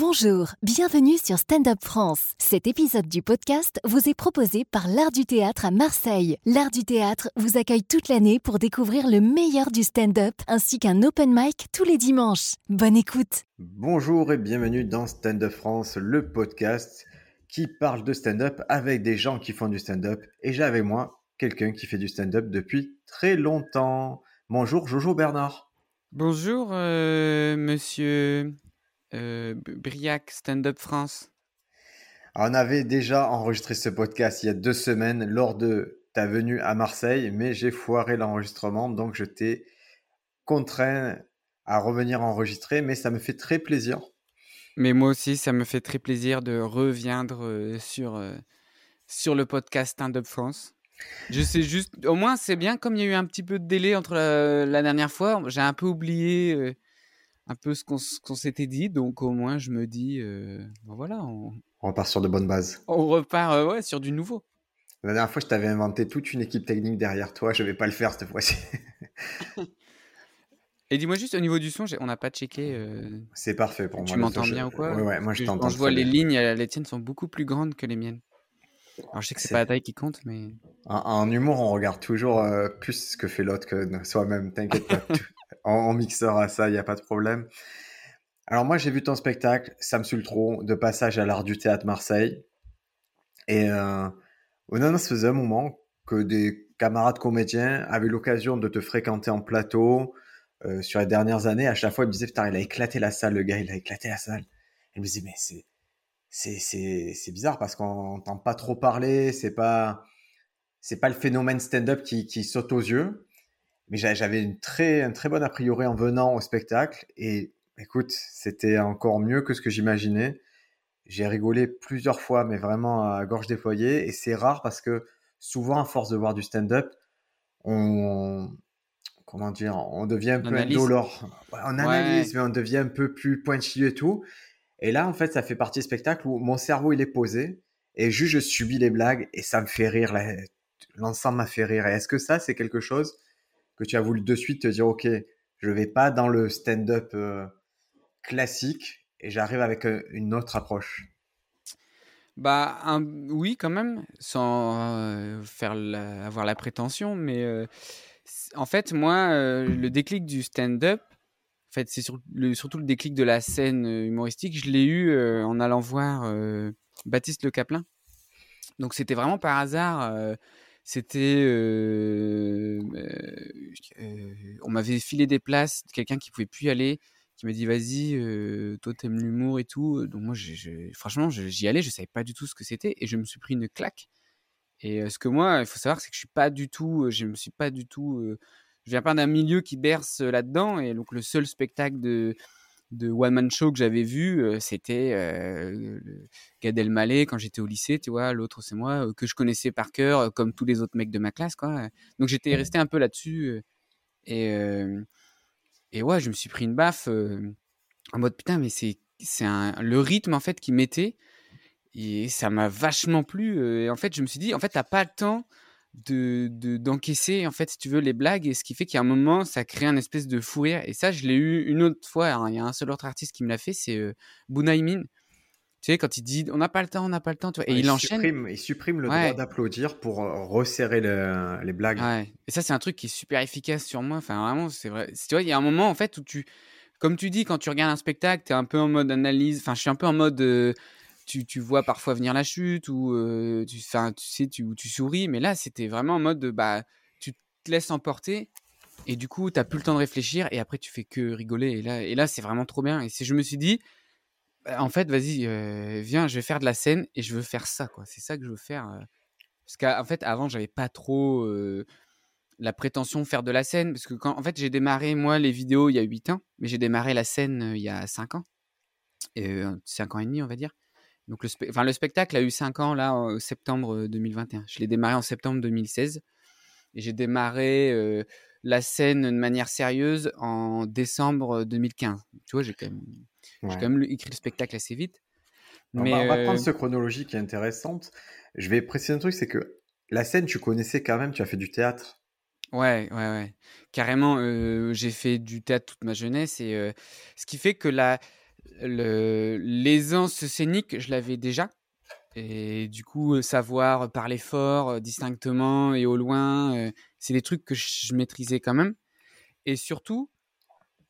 Bonjour, bienvenue sur Stand Up France. Cet épisode du podcast vous est proposé par l'Art du théâtre à Marseille. L'Art du théâtre vous accueille toute l'année pour découvrir le meilleur du stand-up ainsi qu'un open mic tous les dimanches. Bonne écoute. Bonjour et bienvenue dans Stand Up France, le podcast qui parle de stand-up avec des gens qui font du stand-up. Et j'ai avec moi quelqu'un qui fait du stand-up depuis très longtemps. Bonjour Jojo Bernard. Bonjour euh, monsieur Briac Stand Up France? on avait déjà enregistré ce podcast il y a deux semaines lors de ta venue à Marseille, mais j'ai foiré l'enregistrement, donc je t'ai contraint à revenir enregistrer, mais ça me fait très plaisir. Mais moi aussi, ça me fait très plaisir de reviendre euh, sur, euh, sur le podcast Stand Up France. Je sais juste, au moins c'est bien, comme il y a eu un petit peu de délai entre la, dernière fois, j'ai un peu oublié euh, un peu ce qu'on s'était dit, donc au moins je me dis, bon voilà. On, on repart sur de bonnes bases. On repart ouais, sur du nouveau. La dernière fois, je t'avais inventé toute une équipe technique derrière toi, je vais pas le faire cette fois-ci. Et dis-moi juste au niveau du son, on n'a pas checké. Euh, c'est parfait pour moi. Tu m'entends bien ou quoi? Ouais, ouais, moi je t'entends. je vois les lignes, les tiennes sont beaucoup plus grandes que les miennes. Alors je sais que c'est pas la taille qui compte, mais. En, humour, on regarde toujours euh, plus ce que fait l'autre que soi-même. T'inquiète pas. on, mixera ça, il n'y a pas de problème. Alors moi, j'ai vu ton spectacle, Sam Sultro, de passage à l'art du théâtre Marseille. Et euh, non, ça faisait un moment que des camarades comédiens avaient l'occasion de te fréquenter en plateau, euh, sur les dernières années, à chaque fois, il me disait, putain, il a éclaté la salle, le gars, il a éclaté la salle. Il me disait, mais c'est, c'est, bizarre parce qu'on n'entend pas trop parler, c'est pas, c'est pas le phénomène stand-up qui saute aux yeux. Mais j'avais une très, un très bonne a priori en venant au spectacle et écoute, c'était encore mieux que ce que j'imaginais. J'ai rigolé plusieurs fois, mais vraiment à gorge déployée. Et c'est rare parce que souvent, à force de voir du stand-up, on, comment dire, on devient un peu indolore. on analyse, mais on devient un peu plus pointilleux et tout. Et là, en fait, ça fait partie du spectacle où mon cerveau, il est posé et juste je subis les blagues et ça me fait rire. L'ensemble m'a fait rire. Et est-ce que ça, c'est quelque chose que tu as voulu de suite te dire, OK, je vais pas dans le stand-up euh, classique et j'arrive avec euh, une autre approche? Bah, oui, quand même, sans euh, faire avoir la prétention, mais en fait, moi, le déclic du stand-up, en fait, c'est surtout le déclic de la scène humoristique. Je l'ai eu en allant voir Baptiste Le Caplin. Donc, c'était vraiment par hasard. C'était, on m'avait filé des places, quelqu'un qui pouvait plus y aller, qui m'a dit vas-y, toi t'aimes l'humour et tout. Donc moi, franchement, j'y allais, je savais pas du tout ce que c'était et je me suis pris une claque. Et ce que moi, il faut savoir, c'est que je suis pas du tout, je me suis pas du tout, je viens pas d'un milieu qui berce là-dedans. Et donc le seul spectacle de de one man show que j'avais vu, c'était euh, Gad Elmaleh quand j'étais au lycée, tu vois. L'autre c'est moi que je connaissais par cœur, comme tous les autres mecs de ma classe, quoi. Donc j'étais resté un peu là-dessus. et et ouais, je me suis pris une baffe en mode putain, mais c'est c'est le rythme en fait qui mettait et ça m'a vachement plu. Euh, et en fait, je me suis dit, en fait, t'as pas le temps de d'encaisser en fait si tu veux les blagues et ce qui fait qu'à un moment ça crée un espèce de fou rire. Et ça je l'ai eu une autre fois. Il y a un seul autre artiste qui me l'a fait c'est euh, tu sais quand il dit on n'a pas le temps on n'a pas le temps tu vois, et il, enchaîne. supprime, il supprime le droit d'applaudir pour euh, resserrer les blagues. Ouais. et ça c'est un truc qui est super efficace sur moi. Enfin vraiment c'est vrai. Tu vois il y a un moment en fait où tu comme tu dis quand tu regardes un spectacle tu es un peu en mode analyse enfin je suis un peu en mode euh, tu, vois parfois venir la chute ou euh, tu, tu sais, tu, tu souris. Mais là, c'était vraiment en mode de, bah, tu te laisses emporter et du coup, tu n'as plus le temps de réfléchir et après, tu fais que rigoler. Et là, et là c'est vraiment trop bien. Et je me suis dit, bah, en fait, vas-y, viens, je vais faire de la scène et je veux faire ça, quoi. C'est ça que je veux faire. Parce qu'en fait, avant, j'avais pas trop la prétention de faire de la scène. Parce que quand, en fait, j'ai démarré, moi, les vidéos il y a 8 ans, mais j'ai démarré la scène il y a 5 ans. Et, 5 ans et demi, on va dire. Donc le, enfin, le spectacle a eu 5 ans là en septembre 2021. Je l'ai démarré en septembre 2016 et j'ai démarré euh, la scène de manière sérieuse en décembre 2015. Tu vois, j'ai quand même, j'ai quand même écrit le spectacle assez vite. Mais on, va, prendre euh, ce chronologie qui est intéressante. Je vais préciser un truc, c'est que la scène, tu connaissais quand même, tu as fait du théâtre. Ouais, ouais, ouais. Carrément, euh, j'ai fait du théâtre toute ma jeunesse et ce qui fait que la, l'aisance scénique, je l'avais déjà et du coup, savoir parler fort, distinctement et au loin, c'est des trucs que je maîtrisais quand même et surtout,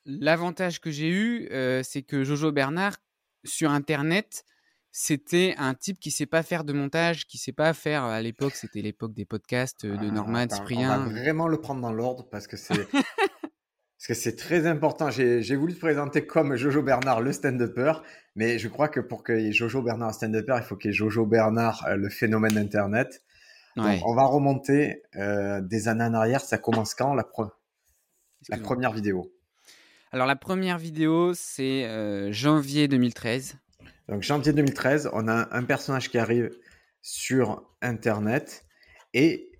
l'avantage que j'ai eu, c'est que Jojo Bernard, sur internet, c'était un type qui sait pas faire de montage, qui sait pas faire à l'époque, c'était l'époque des podcasts, de Ah, Norman, attends, on va Cyprien. vraiment le prendre dans l'ordre parce que c'est parce que c'est très important. J'ai voulu te présenter comme Jojo Bernard, le stand-upper, mais je crois que pour qu'il y ait Jojo Bernard, stand-upper, il faut qu'il y ait Jojo Bernard, euh, le phénomène Internet. Donc, on va remonter euh, des années en arrière. Ça commence quand la, pre- la excuse-moi. première vidéo? Alors la première vidéo, c'est, heu, janvier 2013. Donc janvier 2013, on a un personnage qui arrive sur Internet et,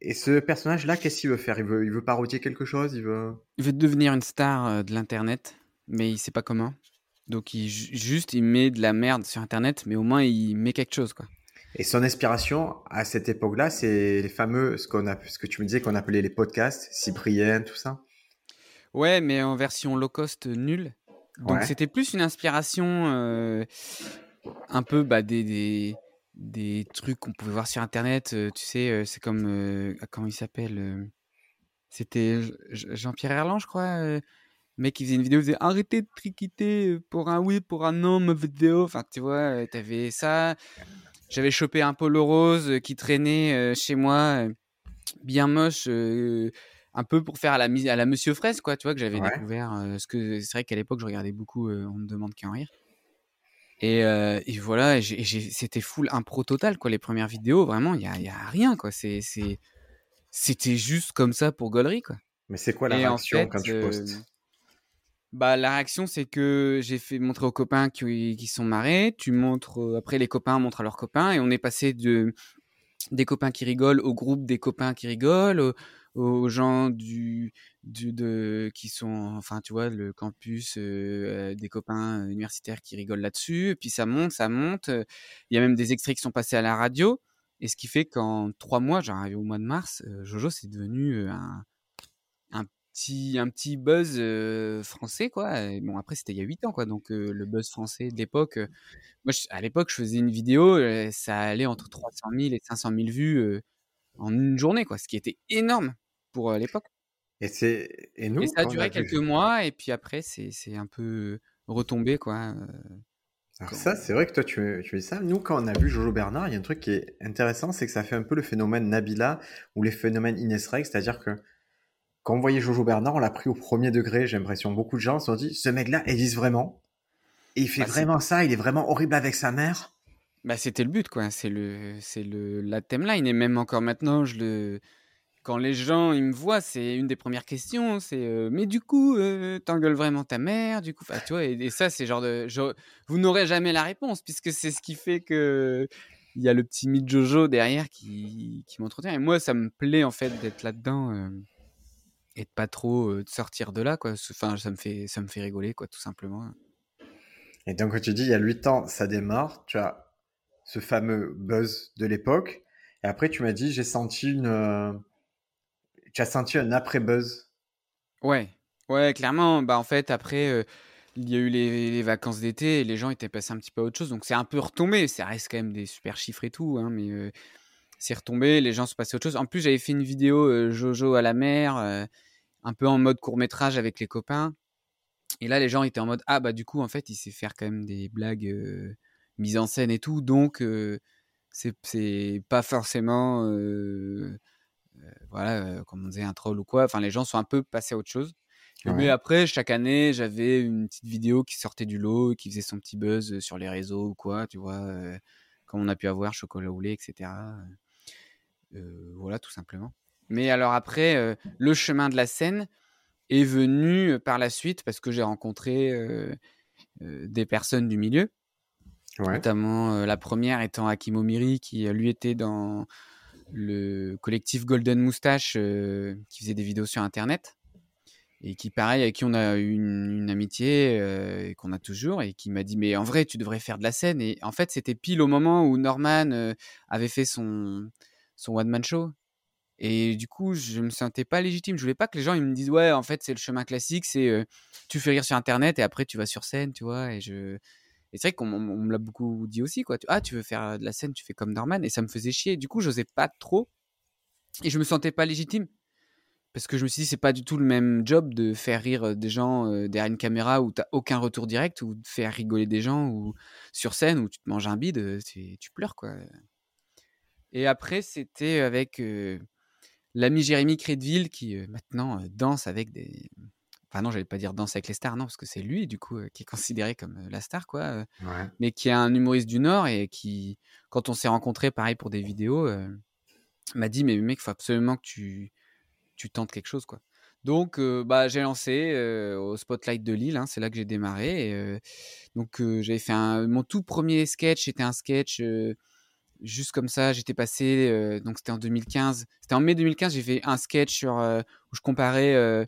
et ce personnage-là, qu'est-ce qu'il veut faire? Il veut, il veut parodier quelque chose? Il veut... Il veut devenir une star, heu, de l'internet, mais il sait pas comment. Donc il ju juste, il met de la merde sur internet, mais au moins il met quelque chose, quoi. Et son inspiration à cette époque-là, c'est les fameux, ce, qu'on a, ce que tu me disais qu'on appelait les podcasts, Cyprien, tout ça. Ouais, mais en version low cost, nulle. Donc Ouais. c'était plus une inspiration, heu, un peu, bah, des des des trucs qu'on pouvait voir sur internet, tu sais, c'est comme, ah, comment il s'appelle? C'était Jean-Pierre Herland, je crois, le mec qui faisait une vidéo, il faisait: «Arrêtez de triquiter, pour un oui, pour un non, ma vidéo». Enfin, tu vois, tu ça. J'avais chopé un polo rose, qui traînait, chez moi, bien moche, un peu pour faire à la à la Monsieur Fraise, quoi, tu vois? Que j'avais Ouais. découvert, parce que c'est vrai qu'à l'époque, je regardais beaucoup, On ne demande qu'à en rire et et voilà c'était full impro total, quoi, les premières vidéos, vraiment, il y a y a rien, quoi. C'était juste comme ça pour gaulerie, quoi Mais c'est quoi la et en réaction fait, quand tu postes? bah, la réaction, c'est que j'ai fait montrer aux copains qui qui sont marrés. Tu montres, après les copains montrent à leurs copains et on est passé de des copains qui rigolent au groupe des copains qui rigolent, aux gens du du de qui sont enfin, tu vois, le campus, heu, des copains, heu, universitaires qui rigolent là-dessus. Puis ça monte, ça monte, heu, il y a même des extraits qui sont passés à la radio. Et ce qui fait qu'en 3 mois, arrivé au mois de mars, Jojo, c'est devenu, un un petit un petit buzz, français, quoi. Bon, après, c'était il y a 8 ans, quoi. Donc le buzz français de l'époque, moi, à l'époque, je faisais une vidéo, ça allait entre 300 000 et 500 000 vues, en une journée, quoi, ce qui était énorme pour, l'époque Et, c'est... et nous, et ça a duré vu... quelques mois et puis après, c'est c'est un peu retombé, quoi, Alors ça, c'est vrai que toi, tu, tu dis ça. Nous, quand on a vu Jojo Bernard, il y a un truc qui est intéressant, c'est que ça fait un peu le phénomène Nabila ou les phénomènes Ines Reg, c'est-à-dire que quand on voyait Jojo Bernard, on l'a pris au premier degré. J'ai l'impression beaucoup de gens se sont dit, ce mec-là existe vraiment. Et il fait bah, c'est vraiment ça, il est vraiment horrible avec sa mère. Bah, c'était le but, quoi, c'est le c'est le la timeline et même encore maintenant, quand les gens, ils me voient, c'est une des premières questions, c'est, heu: «Mais du coup, heu, tu engueules vraiment ta mère, du coup?» enfin, tu vois? Et ça, c'est genre de vous n'aurez jamais la réponse puisque c'est ce qui fait qu'il y a le petit mythe Jojo derrière qui qui m'entretient et moi, ça me plaît, en fait, d'être là-dedans, hem et de pas trop, de sortir de là, quoi. Enfin, ça me fait ça me fait rigoler, quoi, tout simplement. Et donc, quand tu dis, il y a 8 ans, ça démarre, tu as ce fameux buzz de l'époque. Et après, tu m'as dit, j'ai senti une... euh, Tu as senti un après-buzz. Ouais, ouais, clairement. Bah, en fait, après, heu, il y a eu les vacances d'été et les gens étaient passés un petit peu à autre chose, donc c'est un peu retombé. Ça reste quand même des super chiffres et tout, hein, mais heu, c'est retombé, les gens sont passés à autre chose. En plus, j'avais fait une vidéo, Jojo à la mer, un peu en mode court métrage avec les copains et là, les gens étaient en mode: «Ah bah, du coup, en fait, il sait faire quand même des blagues, heu, mises en scène et tout, donc c'est c'est pas forcément, voilà, comme on disait, un troll ou quoi». Enfin, les gens sont un peu passés à autre chose. Mais après, chaque année, j'avais une petite vidéo qui sortait du lot, qui faisait son petit buzz, sur les réseaux ou quoi, tu vois? Comme on a pu avoir Chocolat au lait et cetera, heu heu, voilà, tout simplement. Mais alors après, le chemin de la scène est venu, par la suite parce que j'ai rencontré, des personnes du milieu. Notamment, heu, la première étant Hakim Omiri qui, heu, lui était dans le collectif Golden Moustache, heu, qui faisait des vidéos sur internet et qui pareil, avec qui on a une une amitié, et qu'on a toujours et qui m'a dit: «Mais en vrai, tu devrais faire de la scène» et en fait, c'était pile au moment où Norman, avait fait son son one man show Et du coup, je me sentais pas légitime. Je voulais pas que les gens ils me disent ouais, en fait, c'est le chemin classique, c'est tu fais rire sur internet et après tu vas sur scène, tu vois. Et je et c'est vrai qu'on me l'a beaucoup dit aussi quoi. Ah, tu veux faire de la scène, tu fais comme Norman et ça me faisait chier. Du coup, j'osais pas trop et je me sentais pas légitime parce que je me suis dit c'est pas du tout le même job de faire rire des gens derrière une caméra où t'as aucun retour direct ou de faire rigoler des gens ou sur scène où tu te manges un bide, tu pleures quoi. Et après, c'était avec l'ami Jérémy Crédville qui maintenant danse avec des. Enfin, non, j'allais pas dire danse avec les stars, non, parce que c'est lui, du coup, qui est considéré comme la star, quoi. Mais qui est un humoriste du Nord et qui, quand on s'est rencontrés, pareil, pour des vidéos, m'a dit Mais mec, il faut absolument que tu, tu tentes quelque chose, quoi. Donc, bah, j'ai lancé au Spotlight de Lille, hein, c'est là que j'ai démarré. donc, j'avais fait mon tout premier sketch, c'était un sketch juste comme ça, j'étais passé, euh, donc c'était en 2015, c'était en mai 2015, j'ai fait un sketch sur, euh, où je comparais euh,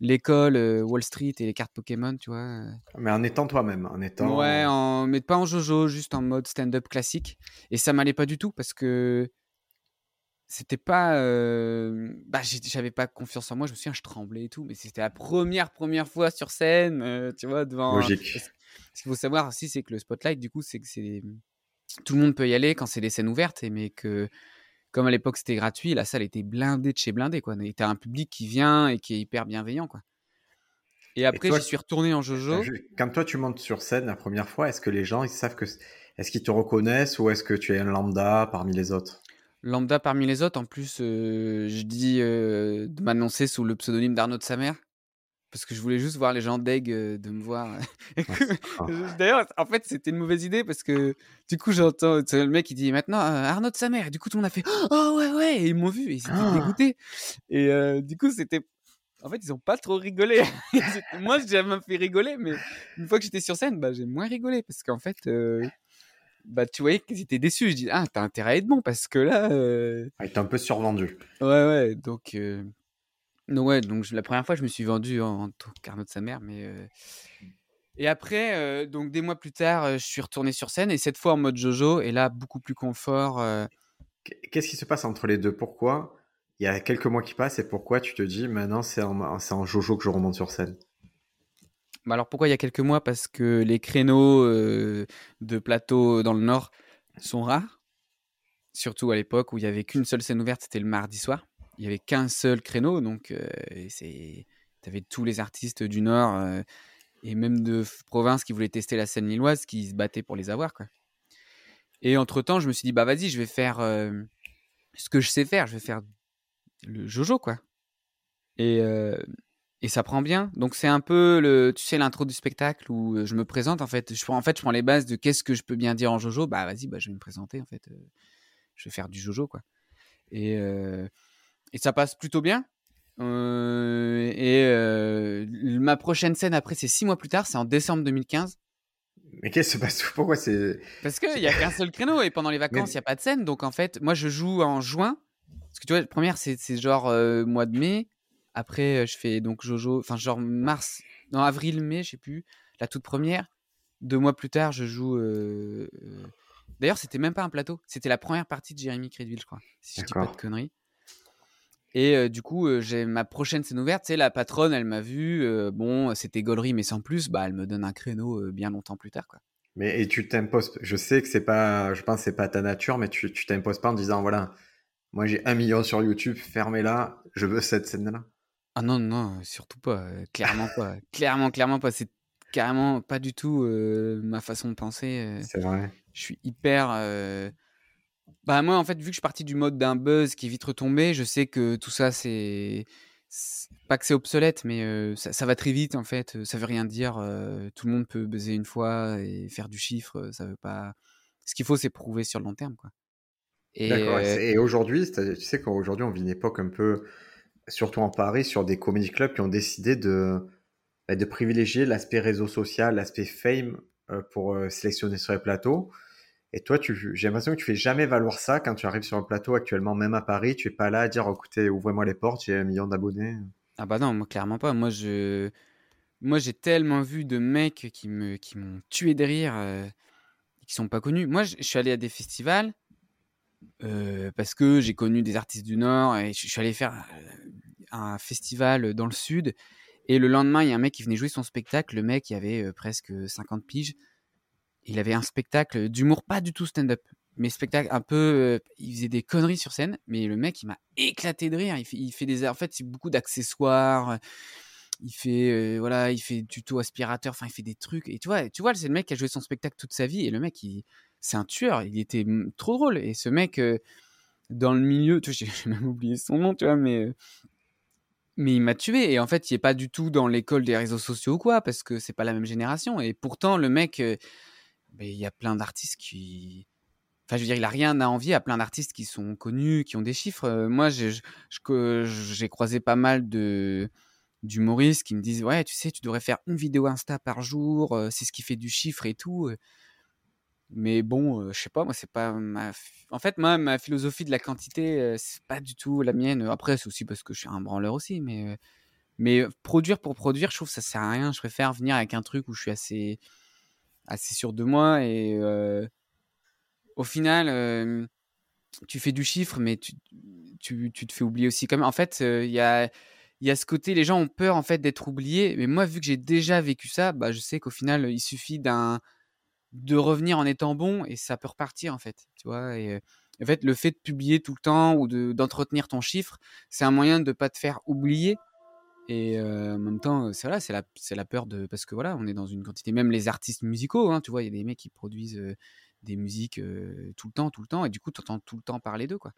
l'école, Wall Street et les cartes Pokémon, tu vois. Mais en étant toi-même, en étant. Ouais, en, mais pas en Jojo, juste en mode stand-up classique. Et ça m'allait pas du tout parce que c'était pas. Bah, j'avais pas confiance en moi, je me souviens, je tremblais et tout, mais c'était la première, première fois sur scène, tu vois, devant. Logique. Ce qu'il faut savoir aussi, c'est que le spotlight, du coup, c'est que c'est tout le monde peut y aller quand c'est des scènes ouvertes, mais que comme à l'époque c'était gratuit, la salle était blindée de chez blindée. Quoi. Et t'as un public qui vient et qui est hyper bienveillant. Quoi. Et après, je suis retourné en Jojo. Quand toi tu montes sur scène la première fois, est-ce que les gens ils savent que. Est-ce qu'ils te reconnaissent ou est-ce que tu es un lambda parmi les autres? Lambda parmi les autres, en plus, euh, je dis euh, de m'annoncer sous le pseudonyme d'Arnaud de sa mère parce que je voulais juste voir les gens deg de me voir. D'ailleurs, en fait, c'était une mauvaise idée parce que du coup, j'entends le mec qui dit maintenant Arnaud de sa mère. Et du coup, tout le monde a fait Oh ouais, ouais. Et ils m'ont vu et ils étaient ah! dégoûtés. Et du coup, c'était. En fait, ils ont pas trop rigolé. Moi, j'ai jamais fait rigoler, mais une fois que j'étais sur scène, bah, j'ai moins rigolé parce qu'en fait. Bah, tu voyais qu'ils étaient déçus. Je dis, ah, t'as intérêt à être bon parce que là. Était un peu survendu. Ouais, ouais. Donc, donc ouais, donc la première fois, je me suis vendu en, tant qu'Arnaud de sa mère, mais euh, et après, euh, donc des mois plus tard, euh, je suis retourné sur scène et cette fois en mode Jojo et là beaucoup plus confort. Qu'est-ce qui se passe entre les deux? Pourquoi il y a quelques mois qui passent et pourquoi tu te dis maintenant c'est en, en Jojo que je remonte sur scène? Bah alors pourquoi il y a quelques mois? Parce que les créneaux de plateau dans le Nord sont rares, surtout à l'époque où il y avait qu'une seule scène ouverte, c'était le mardi soir il y avait qu'un seul créneau, donc c'est, avais tous les artistes du Nord et même de province qui voulaient tester la scène lilloise, qui se battaient pour les avoir, quoi. Et entre temps, je me suis dit bah vas-y, je vais faire ce que je sais faire, je vais faire le Jojo, quoi. Et et ça prend bien. Donc c'est un peu le, tu sais, l'intro du spectacle où je me présente en fait. Je prends en fait, je prends les bases de qu'est-ce que je peux bien dire en Jojo. Bah vas-y, bah je vais me présenter en fait. je vais faire du Jojo quoi. Et et ça passe plutôt bien. Euh, et euh, ma prochaine scène après, c'est six mois plus tard, c'est en décembre 2015. Mais qu'est-ce qui se passe? Pourquoi c'est Parce qu'il n'y a qu'un seul créneau et pendant les vacances, il n'y a pas de scène. Donc en fait, moi je joue en juin. Parce que tu vois, la première, c'est genre euh, mois de mai. Après, je fais donc Jojo, enfin genre mars, non, avril, mai, je sais plus. La toute première. Deux mois plus tard, je joue. D'ailleurs, c'était même pas un plateau. C'était la première partie de Jérémy Crédville, je crois. Si je dis pas de conneries. Et du coup, j'ai ma prochaine scène ouverte, c'est la patronne, elle m'a vu, bon, c'était gaulerie, mais sans plus, bah, elle me donne un créneau bien longtemps plus tard, quoi. Mais et tu t'imposes, je sais que c'est pas, je pense c'est pas ta nature, mais tu, tu t'imposes pas en disant, voilà, moi j'ai un million sur YouTube, fermez-la, je veux cette scène-là. Ah non, non, surtout pas, clairement pas, clairement, clairement pas, c'est carrément pas du tout ma façon de penser. c'est vrai. Je suis hyper bah moi en fait vu que je suis parti du mode d'un buzz qui est vite retombé, je sais que tout ça c'est pas que c'est obsolète mais ça, va très vite en fait, ça veut rien dire, tout le monde peut buzzer une fois et faire du chiffre, ça veut pas ce qu'il faut c'est prouver sur le long terme quoi. Et aujourd'hui, tu sais qu'aujourd'hui on vit une époque un peu, surtout en Paris, sur des comedy clubs qui ont décidé de, bah, de privilégier l'aspect réseau social, l'aspect fame pour sélectionner sur les plateaux. Et toi, j'ai l'impression que tu fais jamais valoir ça quand tu arrives sur un plateau actuellement, même à Paris. Tu es pas là à dire, écoutez, ouvrez-moi les portes, j'ai un million d'abonnés. Ah bah non, clairement pas. Moi, je, moi j'ai tellement vu de mecs qui me, qui m'ont tué de rire, euh, qui sont pas connus. Moi, je suis allé à des festivals parce que j'ai connu des artistes du Nord et je suis allé faire un festival dans le Sud. Et le lendemain, il y a un mec qui venait jouer son spectacle. Le mec, il avait presque 50 piges. Il avait un spectacle d'humour, pas du tout stand-up, mais spectacle un peu. il faisait des conneries sur scène, mais le mec, il m'a éclaté de rire. Il fait, des. En fait, c'est beaucoup d'accessoires. Il fait, voilà, il fait tuto aspirateur. Enfin, il fait des trucs. Et tu vois, tu vois, c'est le mec qui a joué son spectacle toute sa vie. Et le mec, c'est un tueur. Il était trop drôle. Et ce mec, dans le milieu, tu j'ai même oublié son nom, tu vois, mais mais il m'a tué. Et en fait, il est pas du tout dans l'école des réseaux sociaux ou quoi, parce que c'est pas la même génération. Et pourtant, le mec, il y a plein d'artistes qui. Enfin, je veux dire, il a rien à envier à plein d'artistes qui sont connus, qui ont des chiffres. moi, j'ai croisé pas mal de d'humoristes qui me disent ouais tu sais tu devrais faire une vidéo Insta par jour c'est ce qui fait du chiffre et tout mais bon, je sais pas, moi, c'est pas ma. En fait, moi, ma philosophie de la quantité, c'est pas du tout la mienne. Après, c'est aussi parce que je suis un branleur aussi, mais. Mais produire pour produire, je trouve que ça sert à rien. Je préfère venir avec un truc où je suis assez, assez sûr de moi et au final, tu fais du chiffre, mais tu, tu, te fais oublier aussi. Comme en fait, il y a y a ce côté, les gens ont peur en fait d'être oubliés. Mais moi, vu que j'ai déjà vécu ça, bah, je sais qu'au final, il suffit d'un de revenir en étant bon et ça peut repartir en fait, tu vois? Et en fait, le fait de publier tout le temps ou d'entretenir ton chiffre, c'est un moyen de ne pas te faire oublier. Et en même temps, c'est voilà, c'est la, c'est la peur de parce que voilà, on est dans une quantité. Même les artistes musicaux, hein, tu vois, il y a des mecs qui produisent des musiques tout le temps, tout le temps, et du coup, tu entends tout le temps parler d'eux, quoi.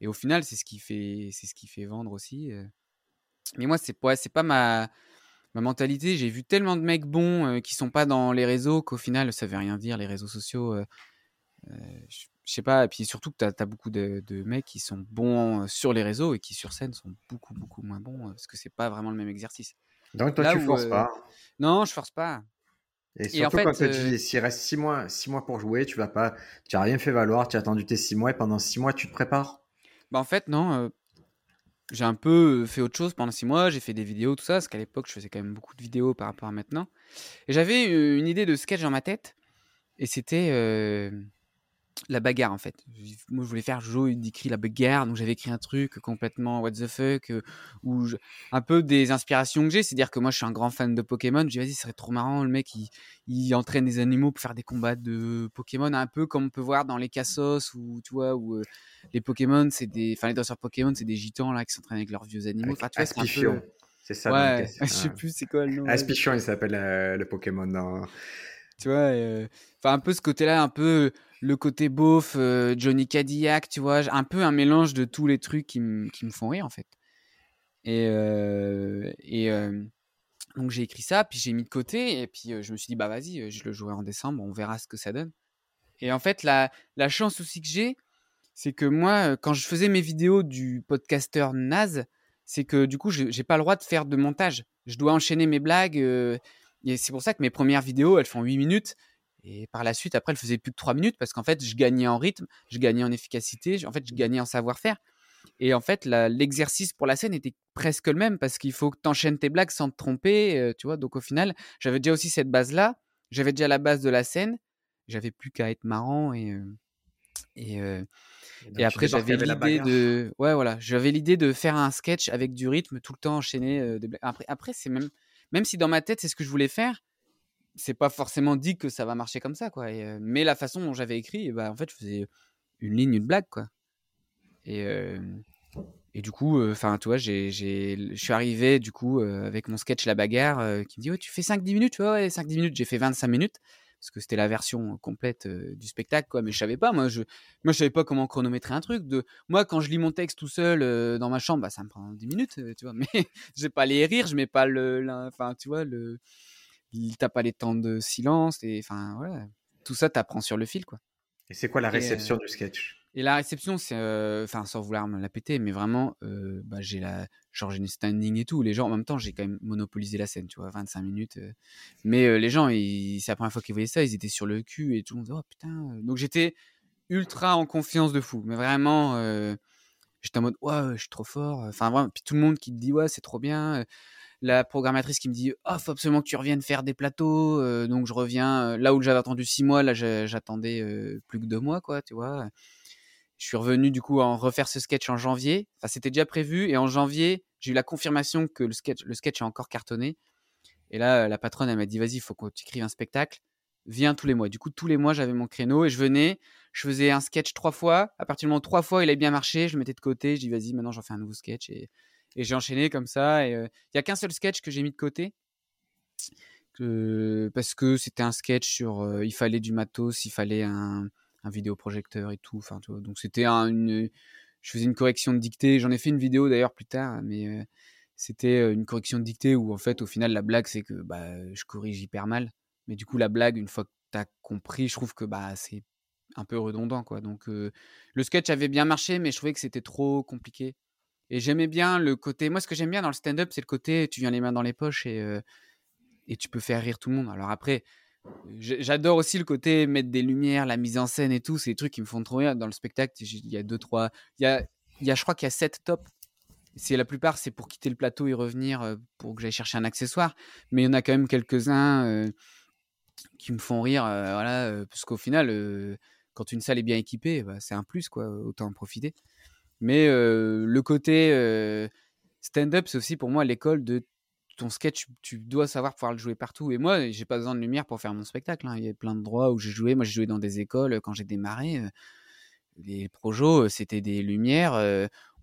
Et au final, c'est ce qui fait, c'est ce qui fait vendre aussi. Mais moi, c'est ouais, c'est pas ma ma mentalité. J'ai vu tellement de mecs bons qui sont pas dans les réseaux qu'au final, ça veut rien dire, les réseaux sociaux. Je sais pas. Et puis surtout que tu as, beaucoup de, mecs qui sont bons sur les réseaux et qui sur scène sont beaucoup, beaucoup moins bons parce que c'est pas vraiment le même exercice. Donc toi, tu forces pas Non, je force pas. Et surtout quand tu dis s'il reste six mois, six mois pour jouer, tu vas pas, tu as rien fait valoir, tu as attendu tes six mois et pendant six mois tu te prépares? Bah en fait non, j'ai un peu fait autre chose pendant six mois, j'ai fait des vidéos, tout ça, parce qu'à l'époque, je faisais quand même beaucoup de vidéos par rapport à maintenant. Et j'avais une idée de sketch dans ma tête, et c'était la bagarre, en fait. Moi, je voulais faire Joe d'écrit la bagarre, donc j'avais écrit un truc complètement what the fuck, ou un peu des inspirations que j'ai, c'est-à-dire que moi, je suis un grand fan de Pokémon, je dis, vas-y, ce serait trop marrant, le mec, il, il, entraîne des animaux pour faire des combats de Pokémon, un peu comme on peut voir dans les Cassos, ou tu vois, où les Pokémon, c'est des, enfin les danseurs Pokémon, c'est des gitans là qui s'entraînent avec leurs vieux animaux. Enfin, tu vois, c'est ça. Ouais, je sais plus c'est quoi le nom. Aspichon, il s'appelle euh, le Pokémon dans. Tu vois, euh, enfin un peu ce côté-là, un peu le côté beauf, euh, Johnny Cadillac, tu vois, un peu un mélange de tous les trucs qui, me font rire en fait. Et, et donc j'ai écrit ça, puis j'ai mis de côté, et puis je me suis dit bah vas-y, je le jouerai en décembre, on verra ce que ça donne. Et en fait, la, la chance aussi que j'ai, c'est que moi, quand je faisais mes vidéos du podcasteur naze, c'est que du coup, je n'ai pas le droit de faire de montage. Je dois enchaîner mes blagues. et c'est pour ça que mes premières vidéos, elles font 8 minutes. Et par la suite, après, elles faisaient plus que 3 minutes parce qu'en fait, je gagnais en rythme, je gagnais en efficacité, en fait, je gagnais en savoir-faire. Et en fait, l'exercice pour la scène était presque le même parce qu'il faut que tu enchaînes tes blagues sans te tromper, tu vois. Donc au final, j'avais déjà aussi cette base-là. J'avais déjà la base de la scène. J'avais plus qu'à être marrant et, et, et, après, j'avais l'idée de, ouais, voilà, j'avais l'idée de faire un sketch avec du rythme tout le temps enchaîné. des Après, après c'est même, même si dans ma tête c'est ce que je voulais faire, c'est pas forcément dit que ça va marcher comme ça, quoi. mais la façon dont j'avais écrit, bah, en fait, je faisais une ligne, une blague, quoi. Et, et du coup, enfin, tu vois, je suis arrivé du coup avec mon sketch La Bagarre qui me dit, ouais, tu fais 5-10 minutes, ouais, 5-10 minutes, j'ai fait 25 minutes parce que c'était la version complète du spectacle quoi mais je savais pas moi je moi savais pas comment chronométrer un truc de moi quand je lis mon texte tout seul dans ma chambre bah ça me prend 10 minutes tu vois mais j'ai pas les rires je mets pas le enfin tu vois le t'as pas les temps de silence et enfin voilà tout ça t'apprends sur le fil quoi et c'est quoi la réception du sketch? et la réception, c'est, enfin, sans vouloir me la péter, mais vraiment, bah, j'ai la, genre j'ai une standing et tout. Les gens, en même temps, j'ai quand même monopolisé la scène, tu vois, 25 minutes. mais les gens, c'est la première fois qu'ils voyaient ça, ils étaient sur le cul et tout le monde, oh putain. Donc j'étais ultra en confiance de fou, mais vraiment, j'étais en mode, ouais, je suis trop fort. Enfin, vraiment, puis tout le monde qui te dit, ouais, c'est trop bien. La programmatrice qui me dit, oh, faut absolument que tu reviennes faire des plateaux. donc je reviens là où j'avais attendu six mois, là j'attendais plus que deux mois, quoi, tu vois. je suis revenu du coup en refaire ce sketch en janvier. Enfin, c'était déjà prévu. Et en janvier, j'ai eu la confirmation que le sketch, le sketch a encore cartonné. Et là, la patronne, elle m'a dit, vas-y, il faut que tu écrives un spectacle. Viens tous les mois. Du coup, tous les mois, j'avais mon créneau et je venais. Je faisais un sketch trois fois. À partir du moment où trois fois, il a bien marché, je le mettais de côté. Je dis, vas-y, maintenant, j'en fais un nouveau sketch. Et, et j'ai enchaîné comme ça. Il y a qu'un seul sketch que j'ai mis de côté. parce que c'était un sketch sur. Il fallait du matos, il fallait un, vidéoprojecteur et tout. Donc c'était un, une. Je faisais une correction de dictée. J'en ai fait une vidéo d'ailleurs plus tard, mais c'était une correction de dictée où en fait, au final, la blague, c'est que bah, je corrige hyper mal. Mais du coup, la blague, une fois que tu as compris, je trouve que bah, c'est un peu redondant. quoi. Donc, le sketch avait bien marché, mais je trouvais que c'était trop compliqué. Et j'aimais bien le côté. Moi, ce que j'aime bien dans le stand-up, c'est le côté tu viens les mains dans les poches et, et tu peux faire rire tout le monde. Alors après, j'adore aussi le côté mettre des lumières, la mise en scène et tout. C'est des trucs qui me font trop rire dans le spectacle. Il y a deux, trois. Il y a, y a je crois qu'il y a sept tops. C'est la plupart, c'est pour quitter le plateau et revenir pour que j'aille chercher un accessoire. Mais il y en a quand même quelques-uns qui me font rire, voilà, parce qu'au final, quand une salle est bien équipée, bah, c'est un plus, quoi, autant en profiter. Mais le côté stand-up, c'est aussi pour moi l'école de ton sketch, tu dois savoir pouvoir le jouer partout. Et moi, j'ai pas besoin de lumière pour faire mon spectacle. Hein. Il y a plein de droits où j'ai joué. Moi, j'ai joué dans des écoles quand j'ai démarré. les projos, c'était des lumières.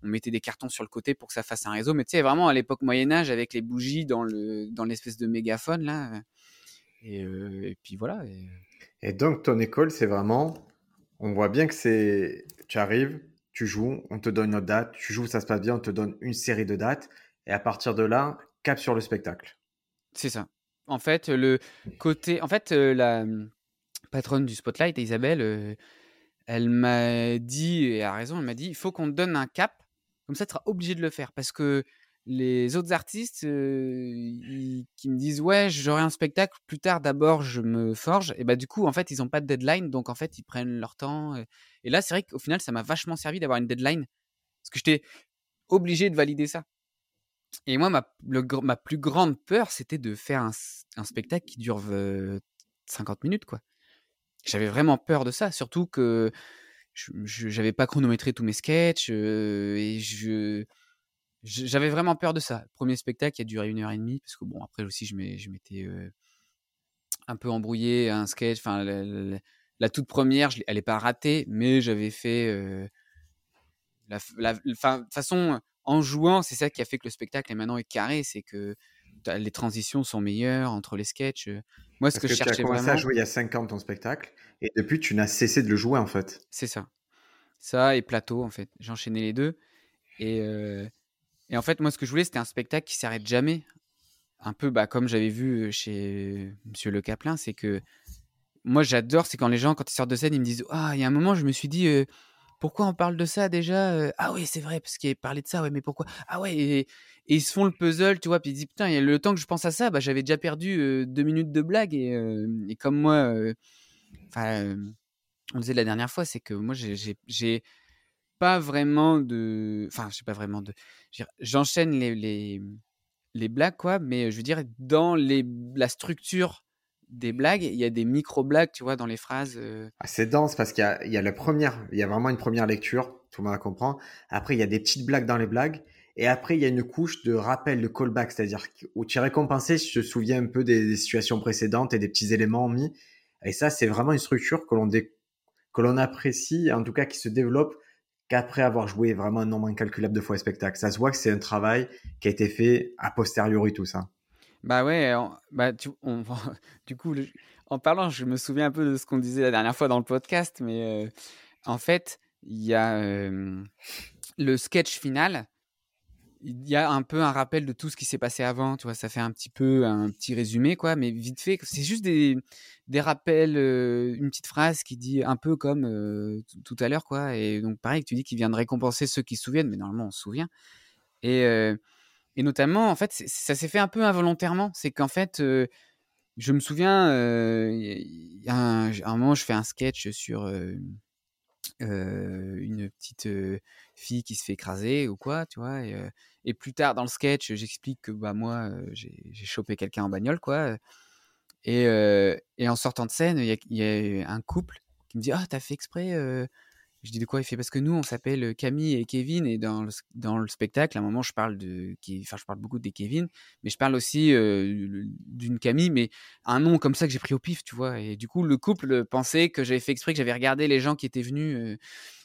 on mettait des cartons sur le côté pour que ça fasse un réseau. Mais tu sais, vraiment à l'époque Moyen Âge, avec les bougies dans le dans l'espèce de mégaphone là. Et, puis voilà. Et... donc, ton école, c'est vraiment. On voit bien que c'est. Tu arrives, tu joues, on te donne une date, tu joues, ça se passe bien, on te donne une série de dates. Et à partir de là, cap sur le spectacle. C'est ça. En fait, le côté. En fait, la patronne du Spotlight, Isabelle, elle m'a dit, et a raison, elle m'a dit il faut qu'on te donne un cap, comme ça tu seras obligé de le faire. Parce que les autres artistes qui me disent ouais j'aurai un spectacle plus tard d'abord je me forge et bah du coup en fait ils n'ont pas de deadline donc en fait ils prennent leur temps et, là c'est vrai qu'au final ça m'a vachement servi d'avoir une deadline parce que j'étais obligé de valider ça. Et moi ma, ma plus grande peur c'était de faire un, spectacle qui dure 50 minutes quoi. J'avais vraiment peur de ça surtout que je n'avais pas chronométré tous mes sketchs et je j'avais vraiment peur de ça. Le premier spectacle qui a duré une heure et demie, parce que bon, après aussi, je m'étais un peu embrouillé un sketch. Enfin, la, toute première, elle n'est pas ratée, mais j'avais fait. la, de façon, en jouant, c'est ça qui a fait que le spectacle est maintenant est carré, c'est que les transitions sont meilleures entre les sketchs. Moi, ce que, je cherchais tu as commencé à jouer il y a 5 ans ton spectacle, et depuis, tu n'as cessé de le jouer en fait. C'est ça. Ça et plateau, en fait. J'enchaînais les deux. Et, et en fait, moi, ce que je voulais, c'était un spectacle qui s'arrête jamais. Un peu bah, comme j'avais vu chez Monsieur Le Caplin, c'est que moi, j'adore, c'est quand les gens, quand ils sortent de scène, ils me disent Ah, il y a un moment, je me suis dit, pourquoi on parle de ça déjà Ah oui, c'est vrai, parce qu'il parlé de ça, ouais, mais pourquoi Ah ouais, et, ils se font le puzzle, tu vois, puis ils disent Putain, le temps que je pense à ça, bah, j'avais déjà perdu deux minutes de blague, et, et comme moi, enfin, on disait la dernière fois, c'est que moi, j'ai pas vraiment de. Enfin, je sais pas vraiment de. J'enchaîne les, les, les, blagues, quoi, mais je veux dire, dans les, la structure des blagues, il y a des micro-blagues, tu vois, dans les phrases. Ah, c'est dense parce qu'il y y a la première, il y a vraiment une première lecture, tout le monde comprend. Après, il y a des petites blagues dans les blagues. Et après, il y a une couche de rappel, de callback, c'est-à-dire où tu es récompensé si tu te souviens un peu des, situations précédentes et des petits éléments mis. Et ça, c'est vraiment une structure que l'on que l'on apprécie, en tout cas qui se développe qu'après avoir joué vraiment un nombre incalculable de fois le spectacle. Ça se voit que c'est un travail qui a été fait a posteriori tout ça. Bah ouais, bah du coup, en parlant, je me souviens un peu de ce qu'on disait la dernière fois dans le podcast, mais euh, en fait, il y a euh, le sketch final il y a un peu un rappel de tout ce qui s'est passé avant, tu vois, ça fait un petit peu un petit résumé, quoi, mais vite fait, c'est juste des, des rappels, une petite phrase qui dit un peu comme tout à l'heure, quoi, et donc pareil, tu dis qu'il vient de récompenser ceux qui se souviennent, mais normalement on se souvient, et, et notamment, en fait, ça s'est fait un peu involontairement, c'est qu'en fait, je me souviens, y a un, un, moment, je fais un sketch sur une petite fille qui se fait écraser ou quoi, tu vois. Et, plus tard dans le sketch, j'explique que bah moi j'ai chopé quelqu'un en bagnole, quoi. Et, en sortant de scène, il y, a un couple qui me dit ah t'as fait exprès Je dis de quoi Il fait? Parce que nous, on s'appelle Camille et Kevin, et dans le, spectacle, à un moment, je parle de, enfin, je parle beaucoup des Kevin, mais je parle aussi d'une Camille, mais un nom comme ça que j'ai pris au pif, tu vois. Et du coup, le couple pensait que j'avais fait exprès, que j'avais regardé les gens qui étaient venus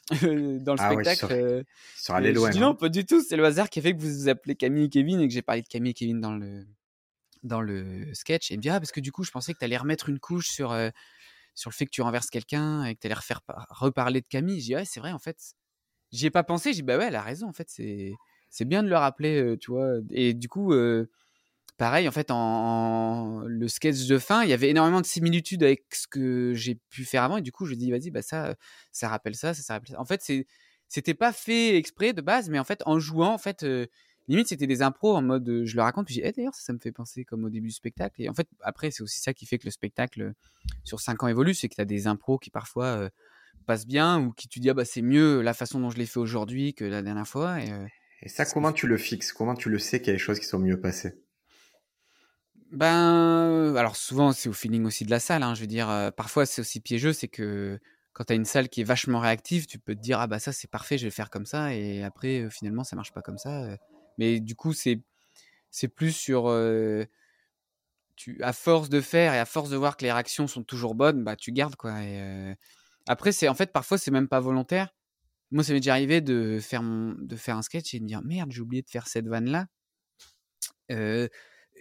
dans le Ah ouais, spectacle. sur, euh, sur je dis hein. non, pas du tout. C'est le hasard qui a fait que vous vous appelez Camille et Kevin et que j'ai parlé de Camille et Kevin dans le, dans le sketch. Et il me dit, ah, parce que du coup, je pensais que tu allais remettre une couche sur, euh, sur le fait que tu renverses quelqu'un et que tu allais refaire reparler de Camille. Je dis, ouais, c'est vrai, en fait. J'y ai pas pensé. J'ai dit, bah ouais, elle a raison, en fait. C'est, c'est bien de le rappeler, euh, tu vois. Et du coup, euh, pareil, en fait, en, en- le sketch de fin, il y avait énormément de similitudes avec ce que j'ai pu faire avant. Et du coup, je dis, vas-y, bah ça, ça rappelle ça, ça, ça rappelle ça. En fait, c'est, c'était pas fait exprès de base, mais en fait, en jouant, en fait, euh, limite, c'était des impros en mode, euh, je le raconte, puis j'ai, dit, Eh, d'ailleurs, ça, ça me fait penser comme au début du spectacle. Et en fait, après, c'est aussi ça qui fait que le spectacle euh, sur 5 ans évolue, c'est que tu as des impros qui parfois passent bien ou qui tu dis, ah bah c'est mieux la façon dont je l'ai fait aujourd'hui que la dernière fois. Et, Et ça, comment tu le fixes? Comment tu le sais qu'il y a des choses qui sont mieux passées? Ben, alors souvent c'est au feeling aussi de la salle. hein, je veux dire, parfois c'est aussi piégeux, c'est que quand tu as une salle qui est vachement réactive, tu peux te dire ah bah ça c'est parfait, je vais faire comme ça, et après finalement ça marche pas comme ça. Mais du coup c'est c'est plus sur tu à force de faire et à force de voir que les réactions sont toujours bonnes, bah tu gardes quoi. Après c'est en fait parfois c'est même pas volontaire. Moi ça m'est déjà arrivé de faire de faire un sketch et de me dire merde j'ai oublié de faire cette vanne là. Euh,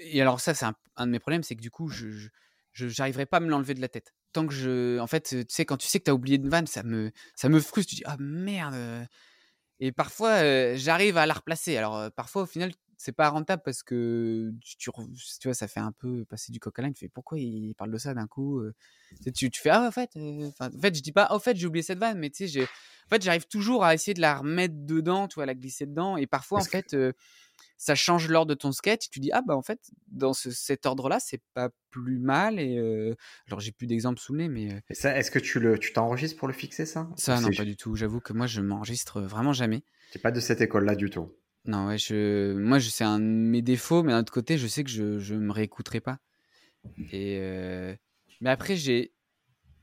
et alors ça, c'est un, un de mes problèmes, c'est que du coup, je j'arriverai pas à me l'enlever de la tête. Tant que je, en fait, euh, tu sais, quand tu sais que tu as oublié une vanne, ça me, ça me frustre. Tu dis ah merde. euh. Et parfois, euh, j'arrive à la replacer. Alors euh, parfois, au final, c'est pas rentable parce que tu, vois, ça fait un peu passer du coq à l'âne. Tu fais pourquoi il parle de ça d'un coup. Tu fais ah en fait, euh, en fait, je dis pas en fait j'ai oublié cette vanne, mais tu sais, j'ai, en fait, j'arrive toujours à essayer de la remettre dedans, tu vois, à la glisser dedans. Et parfois, en Parce fait. Ça change l'ordre de ton sketch. Tu dis ah bah en fait dans ce- cet ordre-là c'est pas plus mal et euh, alors j'ai plus d'exemples sous le nez mais Et ça, est-ce que tu le, tu t'enregistres pour le fixer ça? Ça non pas du tout. J'avoue que moi je m'enregistre vraiment jamais. T'es pas de cette école-là du tout? Non ouais je moi je c'est un de mes défauts mais d'un autre côté je sais que je je me réécouterai pas et euh, mais après j'ai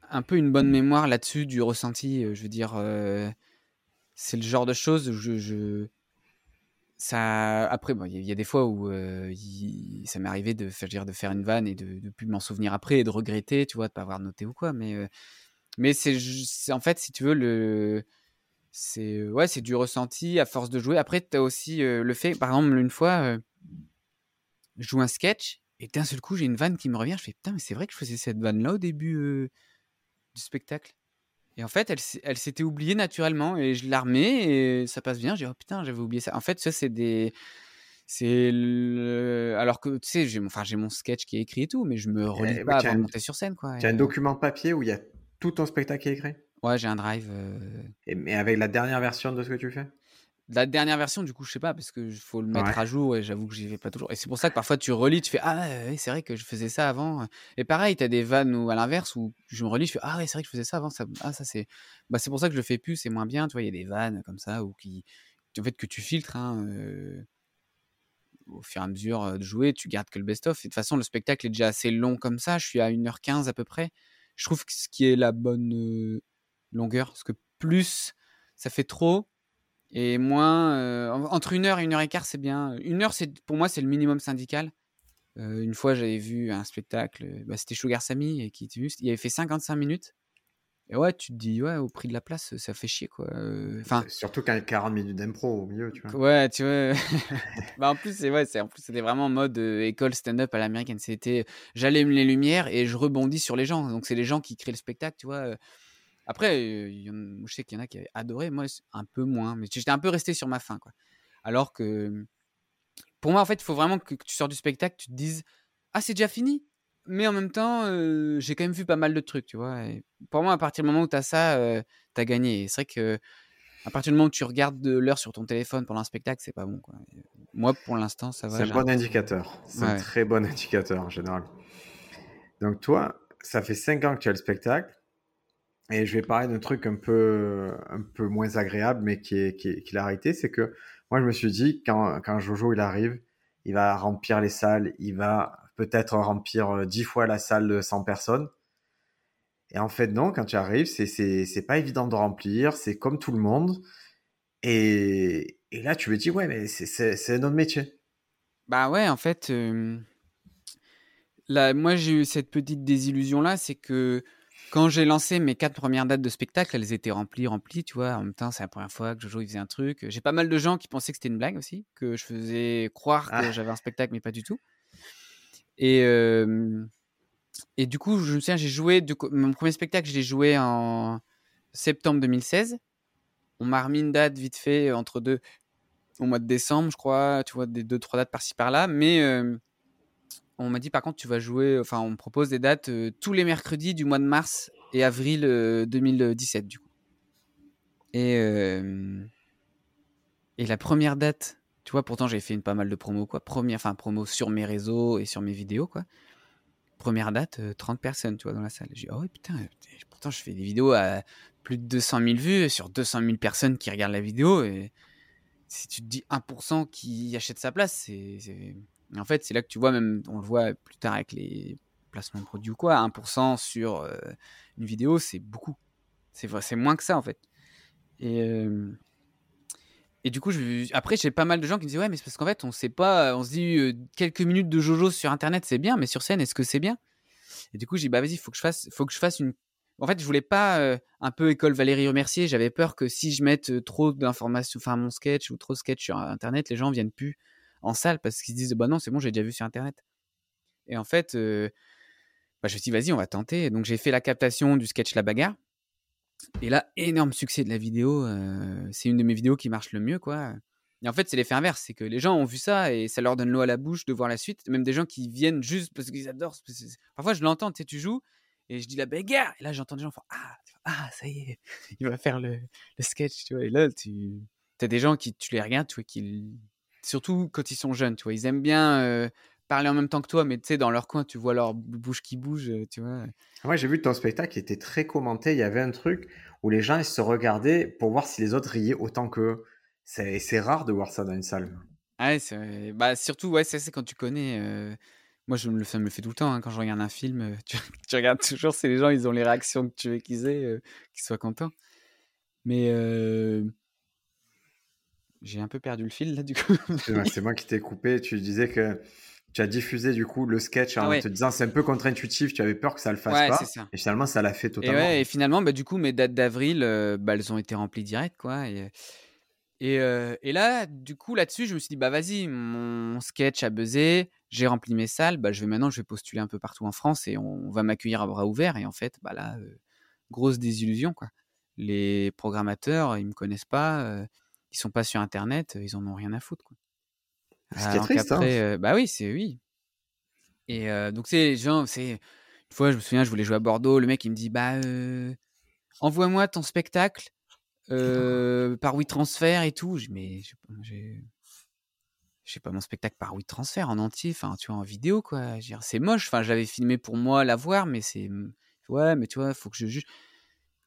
un peu une bonne mémoire là-dessus du ressenti. Je veux dire euh, c'est le genre de choses où je, je après bon il y, a- il y a des fois où ça m'est arrivé de faire dire de faire une vanne et de, de plus m'en souvenir après et de regretter tu vois de pas avoir noté ou quoi mais mais c'est en fait si tu veux le c'est ouais c'est du ressenti à force de jouer. Après tu as aussi le fait par exemple une fois je joue un sketch et d'un seul coup j'ai une vanne qui me revient je fais putain mais c'est vrai que je faisais cette vanne là au début du spectacle et en fait, elle, s'était oubliée naturellement et je la remets et ça passe bien. J'ai dit, oh putain, j'avais oublié ça. En fait, ça, c'est des. C'est le... Alors que, tu sais, j'ai mon... Enfin, mon sketch qui est écrit et tout, mais je me relis Eh, pas tu as avant de monter sur scène, quoi. tu as un euh, document papier où il y a tout ton spectacle qui est écrit? Ouais, j'ai un drive. euh, Et, mais avec la dernière version de ce que tu fais? La dernière version, du coup, je sais pas, parce que faut le mettre Ouais. à jour et j'avoue que j'y vais pas toujours. Et c'est pour ça que parfois tu relis, tu fais Ah, ouais, c'est vrai que je faisais ça avant. Et pareil, tu as des vannes où à l'inverse où je me relis, je fais Ah, ouais, c'est vrai que je faisais ça avant. Ça... Ah, ça c'est. Bah, c'est pour ça que je le fais plus, c'est moins bien. Tu vois, il y a des vannes comme ça ou qui. En fait, que tu filtres hein, euh, au fur et à mesure euh, de jouer, tu gardes que le best-of. Et de toute façon, le spectacle est déjà assez long comme ça. Je suis à 1h15 à peu près. Je trouve que ce qui est la bonne euh, longueur, parce que plus ça fait trop. Et moins, euh, en- entre une heure et une heure et quart, c'est bien. Une heure, c'est pour moi, c'est le minimum syndical. Euh, une fois, j'avais vu un spectacle, euh, bah, c'était Sugar Sammy, et qui il avait fait 55 minutes. Et ouais, tu te dis, ouais, au prix de la place, ça fait chier, quoi. Euh, Enfin, Surtout il y a 40 minutes d'impro au milieu, tu vois. ouais, tu vois. bah, en plus, c'est ouais, c'est en plus, c'était vraiment en mode euh, école stand-up à l'américaine. C'était, j'allume les lumières et je rebondis sur les gens. Donc, c'est les gens qui créent le spectacle, tu vois. Après, il y en- je sais qu'il y en a qui avaient adoré, moi, un peu moins. Mais j'étais un peu resté sur ma faim, quoi. Alors que, pour moi, en fait, il faut vraiment que, que tu sors du spectacle, tu te dises, ah, c'est déjà fini. Mais en même temps, euh, j'ai quand même vu pas mal de trucs, tu vois. Et pour moi, à partir du moment où tu as ça, euh, tu as gagné. C'est vrai que à partir du moment où tu regardes de l'heure sur ton téléphone pendant un spectacle, c'est pas bon. Quoi. Moi, pour l'instant, ça va. C'est un bon indicateur. C'est un très bon indicateur en général. Donc toi, ça fait 5 ans que tu as le spectacle. Et je vais parler d'un truc un peu, un peu moins agréable, mais qui est, qui l'a arrêté. C'est que moi, je me suis dit, quand, quand Jojo il arrive, il va remplir les salles, il va peut-être remplir euh, 10 fois la salle de 100 personnes. Et en fait, non, quand tu arrives, c'est, c'est, pas évident de remplir, c'est comme tout le monde. Et, et là, tu me dis, ouais, mais c'est, c'est, c'est un autre métier. Bah ouais, en fait, euh, là, moi j'ai eu cette petite désillusion-là, c'est que quand j'ai lancé mes quatre premières dates de spectacle, elles étaient remplies, remplies, tu vois. En même temps, c'est la première fois que Jojo il faisait un truc. J'ai pas mal de gens qui pensaient que c'était une blague aussi, que je faisais croire que Ah. j'avais un spectacle, mais pas du tout. Et, euh, et du coup, je me souviens, j'ai joué, du coup, mon premier spectacle, je l'ai joué en septembre 2016. On m'a remis une date vite fait entre deux, au mois de décembre, je crois, tu vois, des deux, trois dates par-ci par-là. Mais euh, on m'a dit, par contre, tu vas jouer, enfin, on me propose des dates euh, tous les mercredis du mois de mars et avril euh, 2017, du coup. Et, euh, et la première date, tu vois, pourtant, j'avais fait une, pas mal de promos, quoi. Première, enfin, promo sur mes réseaux et sur mes vidéos, quoi. Première date, euh, 30 personnes, tu vois, dans la salle. J'ai dit, oh ouais, putain, euh, pourtant, je fais des vidéos à plus de 200 000 vues sur 200 000 personnes qui regardent la vidéo. Et si tu te dis 1% qui achète sa place, c'est. En fait, c'est là que tu vois, même, on le voit plus tard avec les placements de produits ou quoi, 1% sur euh, une vidéo, c'est beaucoup. C'est moins que ça, en fait. Et. euh, et du coup, je, après, j'ai pas mal de gens qui me disent Ouais, mais c'est parce qu'en fait, on sait pas, on se dit euh, quelques minutes de Jojo sur internet, c'est bien, mais sur scène, est-ce que c'est bien? Et du coup, j'ai dit Bah, vas-y, faut que je fasse, faut que je fasse une. En fait, je voulais pas euh, un peu école Valérie Remercier, j'avais peur que si je mette euh, trop d'informations, enfin, mon sketch ou trop de sketch sur internet, les gens viennent plus en salle parce qu'ils se disent Bah non, c'est bon, j'ai déjà vu sur internet. Et en fait, bah, je me suis dit Vas-y, on va tenter. Donc, j'ai fait la captation du sketch La Bagarre. Et là, énorme succès de la vidéo. c'est une de mes vidéos qui marche le mieux, quoi. Et en fait, c'est l'effet inverse. C'est que les gens ont vu ça et ça leur donne l'eau à la bouche de voir la suite. Même des gens qui viennent juste parce qu'ils adorent. Parfois, je l'entends, tu sais, tu joues et je dis la bagarre. Et là, j'entends des gens Ah, ah, ça y est, il va faire le, le sketch, tu vois. Et là, tu as des gens qui, tu les regardes, tu vois, qui. Surtout quand ils sont jeunes, tu vois. Ils aiment bien euh, parler en même temps que toi, mais tu sais, dans leur coin, tu vois leur bouche qui bouge, tu vois. Moi, j'ai vu ton spectacle qui était très commenté. Il y avait un truc où les gens ils se regardaient pour voir si les autres riaient autant qu'eux. C'est rare de voir ça dans une salle. Ah Ouais, c'est bah, surtout, ouais, c'est quand tu connais. euh, Moi, je me le, ça me le fait tout le temps. hein, quand je regarde un film, tu, tu regardes toujours si les gens ils ont les réactions que tu veux qu'ils aient, euh, qu'ils soient contents. Mais euh, j'ai un peu perdu le fil là, du coup. C'est moi qui t'ai coupé. Tu disais que tu as diffusé du coup le sketch en ouais. te disant c'est un peu contre-intuitif. Tu avais peur que ça le fasse Ouais, pas. ça. Et finalement, ça l'a fait Et, totalement. ouais, et finalement, bah, du coup, mes dates d'avril, euh, bah, elles ont été remplies direct, quoi. Et, et, euh, et là, du coup, là-dessus, je me suis dit, bah vas-y, mon sketch a buzzé, j'ai rempli mes salles, bah, je vais maintenant, je vais postuler un peu partout en France et on, va m'accueillir à bras ouverts. Et en fait, bah là, euh, grosse désillusion, quoi. Les programmateurs, ils me connaissent pas, ils sont pas sur Internet, ils en ont rien à foutre, quoi. Hein. qu'après, euh, bah oui, c'est oui. Et donc c'est genre, c'est une fois, je me souviens, je voulais jouer à Bordeaux, le mec il me dit bah envoie-moi ton spectacle euh, par WeTransfer et tout. Je mais j'ai pas- j'ai j'ai pas mon spectacle par WeTransfer en entier, enfin tu vois en vidéo quoi. C'est moche. Enfin j'avais filmé pour moi la voir, mais c'est ouais, mais tu vois, faut que je juge.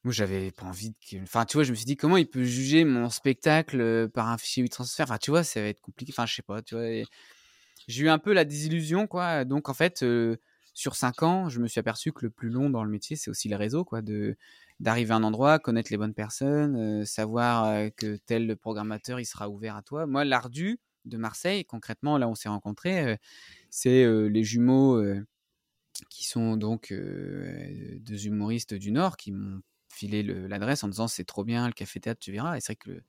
Moi j'avais pas envie de, enfin tu vois, je me suis dit comment il peut juger mon spectacle par un fichier WeTransfer. Enfin tu vois, ça va être compliqué. Enfin je sais pas, tu vois. J'ai eu un peu la désillusion quoi. Donc en fait. sur cinq ans, je me suis aperçu que le plus long dans le métier, c'est aussi le réseau, quoi, de d'arriver à un endroit, connaître les bonnes personnes, savoir que tel programmateur il sera ouvert à toi. Moi, l'Ardu de Marseille, concrètement, là on s'est rencontrés, c'est les jumeaux qui sont donc deux humoristes du Nord qui m'ont filé le- l'adresse en disant c'est trop bien le café théâtre, tu verras. Et c'est vrai que le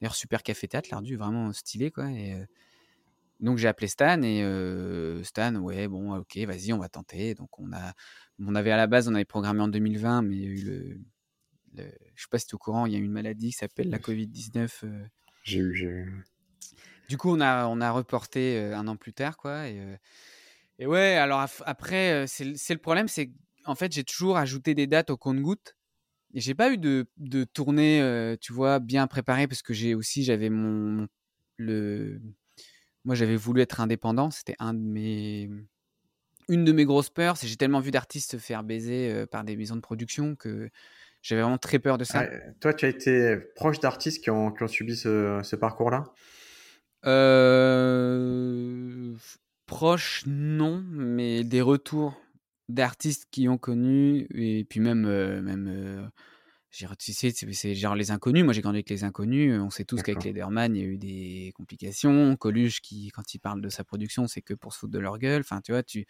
d'ailleurs super café théâtre, l'Ardu, vraiment stylé, quoi. Et, euh, donc j'ai appelé Stan et euh, Stan, ouais, bon, ok, vas-y, on va tenter. Donc on a, on avait à la base, on avait programmé en 2020, mais il y a eu le, le- je sais pas si tu es au courant, il y a eu une maladie qui s'appelle la Covid-19. euh. J'ai eu, j'ai eu. Du coup, on a, on a reporté un an plus tard, quoi. Et, et ouais, alors après, c'est le- c'est le problème, c'est en fait, j'ai toujours ajouté des dates au compte-goutte. J'ai pas eu de, de tournée, euh, tu vois, bien préparée parce que j'ai aussi, j'avais mon, mon- le, moi, j'avais voulu être indépendant. C'était un de mes, une de mes grosses peurs. C'est j'ai tellement vu d'artistes se faire baiser euh, par des maisons de production que j'avais vraiment très peur de ça. Ah, toi, tu as été proche d'artistes qui ont, qui ont subi ce, ce parcours-là? Euh, proche, non, mais des retours d'artistes qui ont connu, et puis même, même tu sais, c'est genre les inconnus. Moi, j'ai grandi avec les inconnus. On sait tous qu'avec Lederman, il y a eu des complications. Coluche, qui, quand il parle de sa production, c'est que pour se foutre de leur gueule. Enfin, tu vois, tu,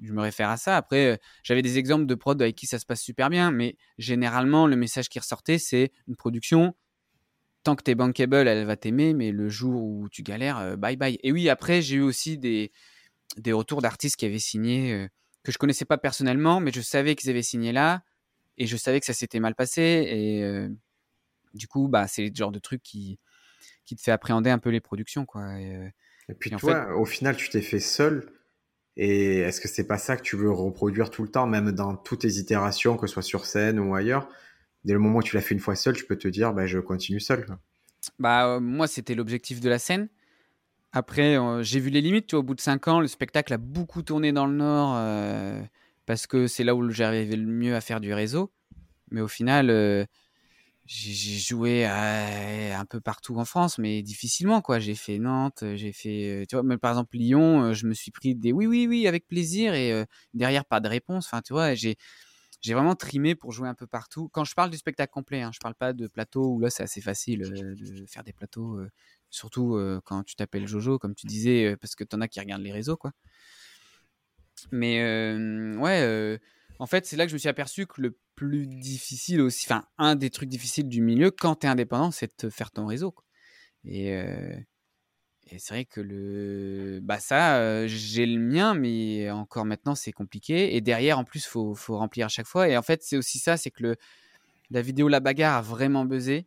je me réfère à ça. Après, j'avais des exemples de prod avec qui ça se passe super bien, mais généralement, le message qui ressortait, c'est une production. Tant que t'es bankable, elle va t'aimer, mais le jour où tu galères, bye bye. Et oui, après, j'ai eu aussi des, des retours d'artistes qui avaient signé, que je connaissais pas personnellement, mais je savais qu'ils avaient signé là et je savais que ça s'était mal passé. Et euh, du coup, bah, c'est le genre de truc qui, qui te fait appréhender un peu les productions. Quoi. Et, euh, puis toi, au final, tu t'es fait seul. Et est-ce que c'est pas ça que tu veux reproduire tout le temps, même dans toutes tes itérations, que ce soit sur scène ou ailleurs? Dès le moment où tu l'as fait une fois seul, tu peux te dire, bah, je continue seul. Bah, euh, moi, c'était l'objectif de la scène. Après, j'ai vu les limites. Tu vois, au bout de 5 ans, le spectacle a beaucoup tourné dans le Nord parce que c'est là où j'arrivais le mieux à faire du réseau. Mais au final, euh, j'ai joué un peu partout en France, mais difficilement quoi. J'ai fait Nantes, j'ai fait, euh, tu vois, mais par exemple Lyon, euh, je me suis pris des oui oui oui avec plaisir et derrière pas de réponse. Enfin, tu vois, j'ai vraiment trimé pour jouer un peu partout. Quand je parle du spectacle complet, hein, je parle pas de plateau où là c'est assez facile de faire des plateaux, surtout quand tu t'appelles Jojo, comme tu disais, parce que tu en as qui regardent les réseaux quoi. Mais ouais, en fait, c'est là que je me suis aperçu que le plus difficile aussi, enfin, un des trucs difficiles du milieu quand tu es indépendant, c'est de faire ton réseau. Et, et c'est vrai que le, bah ça, j'ai le mien, mais encore maintenant, c'est compliqué. Et derrière, en plus, faut, faut remplir à chaque fois. Et en fait, c'est aussi ça, c'est que le, la vidéo La Bagarre a vraiment buzzé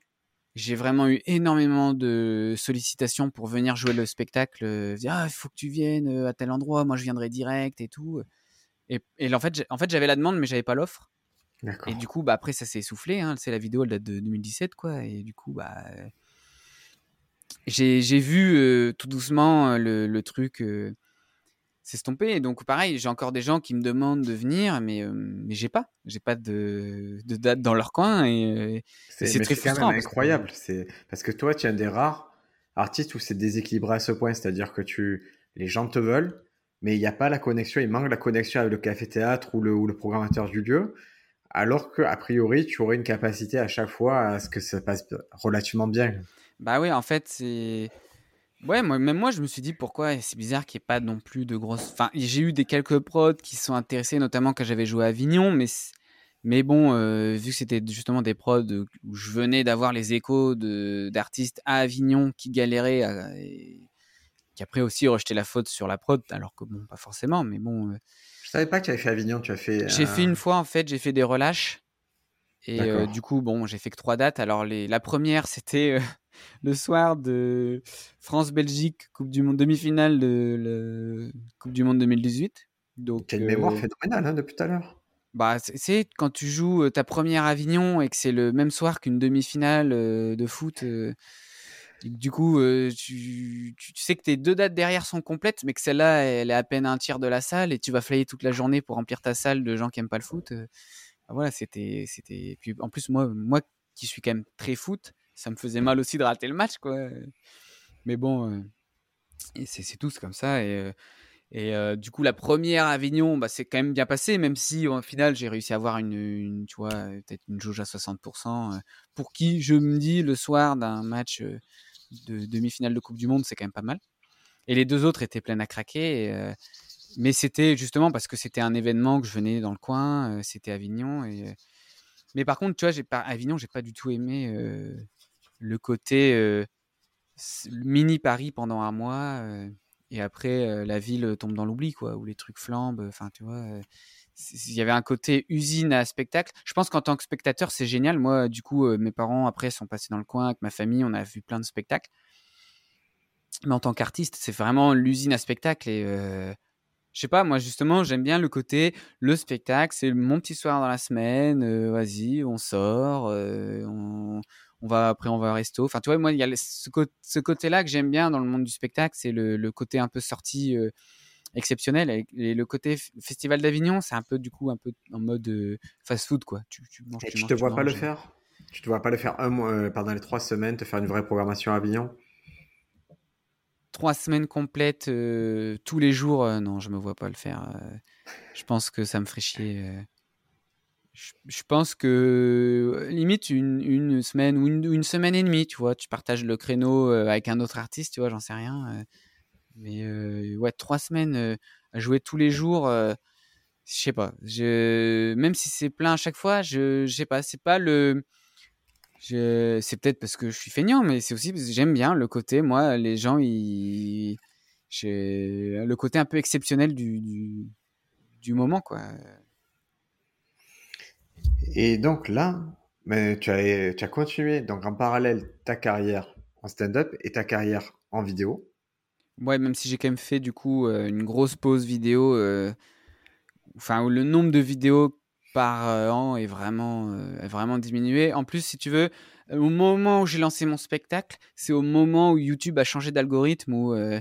j'ai vraiment eu énormément de sollicitations pour venir jouer le spectacle. Euh, dire, ah, il faut que tu viennes euh, à tel endroit, moi je viendrai direct et tout. Et, et en fait, en fait j'avais la demande, mais j'avais pas l'offre. Et du coup, bah, après, ça s'est essoufflé. Hein. C'est la vidéo, elle date de 2017, quoi. Et du coup, bah, j'ai vu euh, tout doucement le, le truc s'estomper. Donc pareil, j'ai encore des gens qui me demandent de venir, mais, euh, mais j'ai pas, j'ai pas de, de, date dans leur coin et, euh, c'est très frustrant. Quand incroyable, c'est parce que toi, tu es un des rares artistes où c'est déséquilibré à ce point, c'est-à-dire que tu, les gens te veulent, mais il n'y a pas la connexion, il manque la connexion avec le café-théâtre ou le, ou le programmateur du lieu, alors que a priori, tu aurais une capacité à chaque fois à ce que ça passe relativement bien. Bah oui, en fait, c'est Ouais, moi, même moi, je me suis dit pourquoi c'est bizarre qu'il n'y ait pas non plus de grosses. Enfin, j'ai eu des quelques prods qui sont intéressés, notamment quand j'avais joué à Avignon, mais, mais bon, euh, vu que c'était justement des prods où je venais d'avoir les échos d'artistes à Avignon qui galéraient, et qui après aussi rejetaient la faute sur la prod, alors que bon, pas forcément, mais bon. Euh, je savais pas que tu avais fait Avignon, tu as fait. J'ai fait une fois en fait, j'ai fait des relâches. Et euh, du coup, bon, j'ai fait que trois dates. Alors, les, la première, c'était le soir de France-Belgique, Coupe du Monde, demi-finale de la Coupe du Monde 2018. Donc, Quelle mémoire euh, phénoménale hein, depuis tout à l'heure. Bah, c'est quand tu joues euh, ta première Avignon et que c'est le même soir qu'une demi-finale euh, de foot. du coup, tu, tu, sais que tes deux dates derrière sont complètes, mais que celle-là, elle est à peine un tiers de la salle et tu vas flyer toute la journée pour remplir ta salle de gens qui aiment pas le foot. Bah, voilà, c'était, c'était. Puis en plus, moi, moi qui suis quand même très foot, ça me faisait mal aussi de rater le match, quoi. Mais bon, euh, c'est tous comme ça. Et, euh, euh, du coup, la première Avignon, bah, c'est quand même bien passé, même si au final, j'ai réussi à avoir une, tu vois, peut-être une jauge à 60%. pour qui, je me dis, le soir d'un match de demi-finale de Coupe du Monde, c'est quand même pas mal. Et les deux autres étaient pleines à craquer. mais c'était justement parce que c'était un événement que je venais dans le coin, c'était Avignon. Et, mais par contre, tu vois, j'ai pas, Avignon, j'ai pas du tout aimé le côté mini Paris pendant un mois et après la ville tombe dans l'oubli quoi où les trucs flambent enfin tu vois il y avait un côté usine à spectacle. Je pense qu'en tant que spectateur c'est génial. Moi du coup mes parents après sont passés dans le coin avec ma famille on a vu plein de spectacles. Mais en tant qu'artiste c'est vraiment l'usine à spectacle et je sais pas moi justement j'aime bien le côté le spectacle c'est mon petit soir dans la semaine vas-y on sort on on va après on va au resto. Enfin, tu vois, moi, il y a ce, côté-là que j'aime bien dans le monde du spectacle, c'est le, côté un peu sorti euh, exceptionnel. Et, le côté festival d'Avignon, c'est un peu du coup un peu en mode euh, fast-food, quoi. Tu, tu, manges, et tu, te vois pas le faire? Tu te vois pas le faire un mois euh, pendant les trois semaines, te faire une vraie programmation à Avignon? Trois semaines complètes tous les jours, non, je me vois pas le faire. je pense que ça me ferait chier. Je, pense que limite une, semaine ou une, semaine et demie, tu vois, tu partages le créneau avec un autre artiste, tu vois, j'en sais rien. mais ouais, trois semaines à jouer tous les jours je sais pas. Je, même si c'est plein à chaque fois, je, je sais pas. C'est pas le. C'est peut-être parce que je suis feignant, mais c'est aussi parce que j'aime bien le côté. Moi, les gens, ils. Le côté un peu exceptionnel du, du, du moment, quoi. Et donc là, mais tu as, continué donc en parallèle ta carrière en stand-up et ta carrière en vidéo. Ouais, même si j'ai quand même fait du coup euh, une grosse pause vidéo. Euh, enfin, le nombre de vidéos par euh, an est vraiment, vraiment diminué. En plus, si tu veux, au moment où j'ai lancé mon spectacle, c'est au moment où YouTube a changé d'algorithme, où, euh,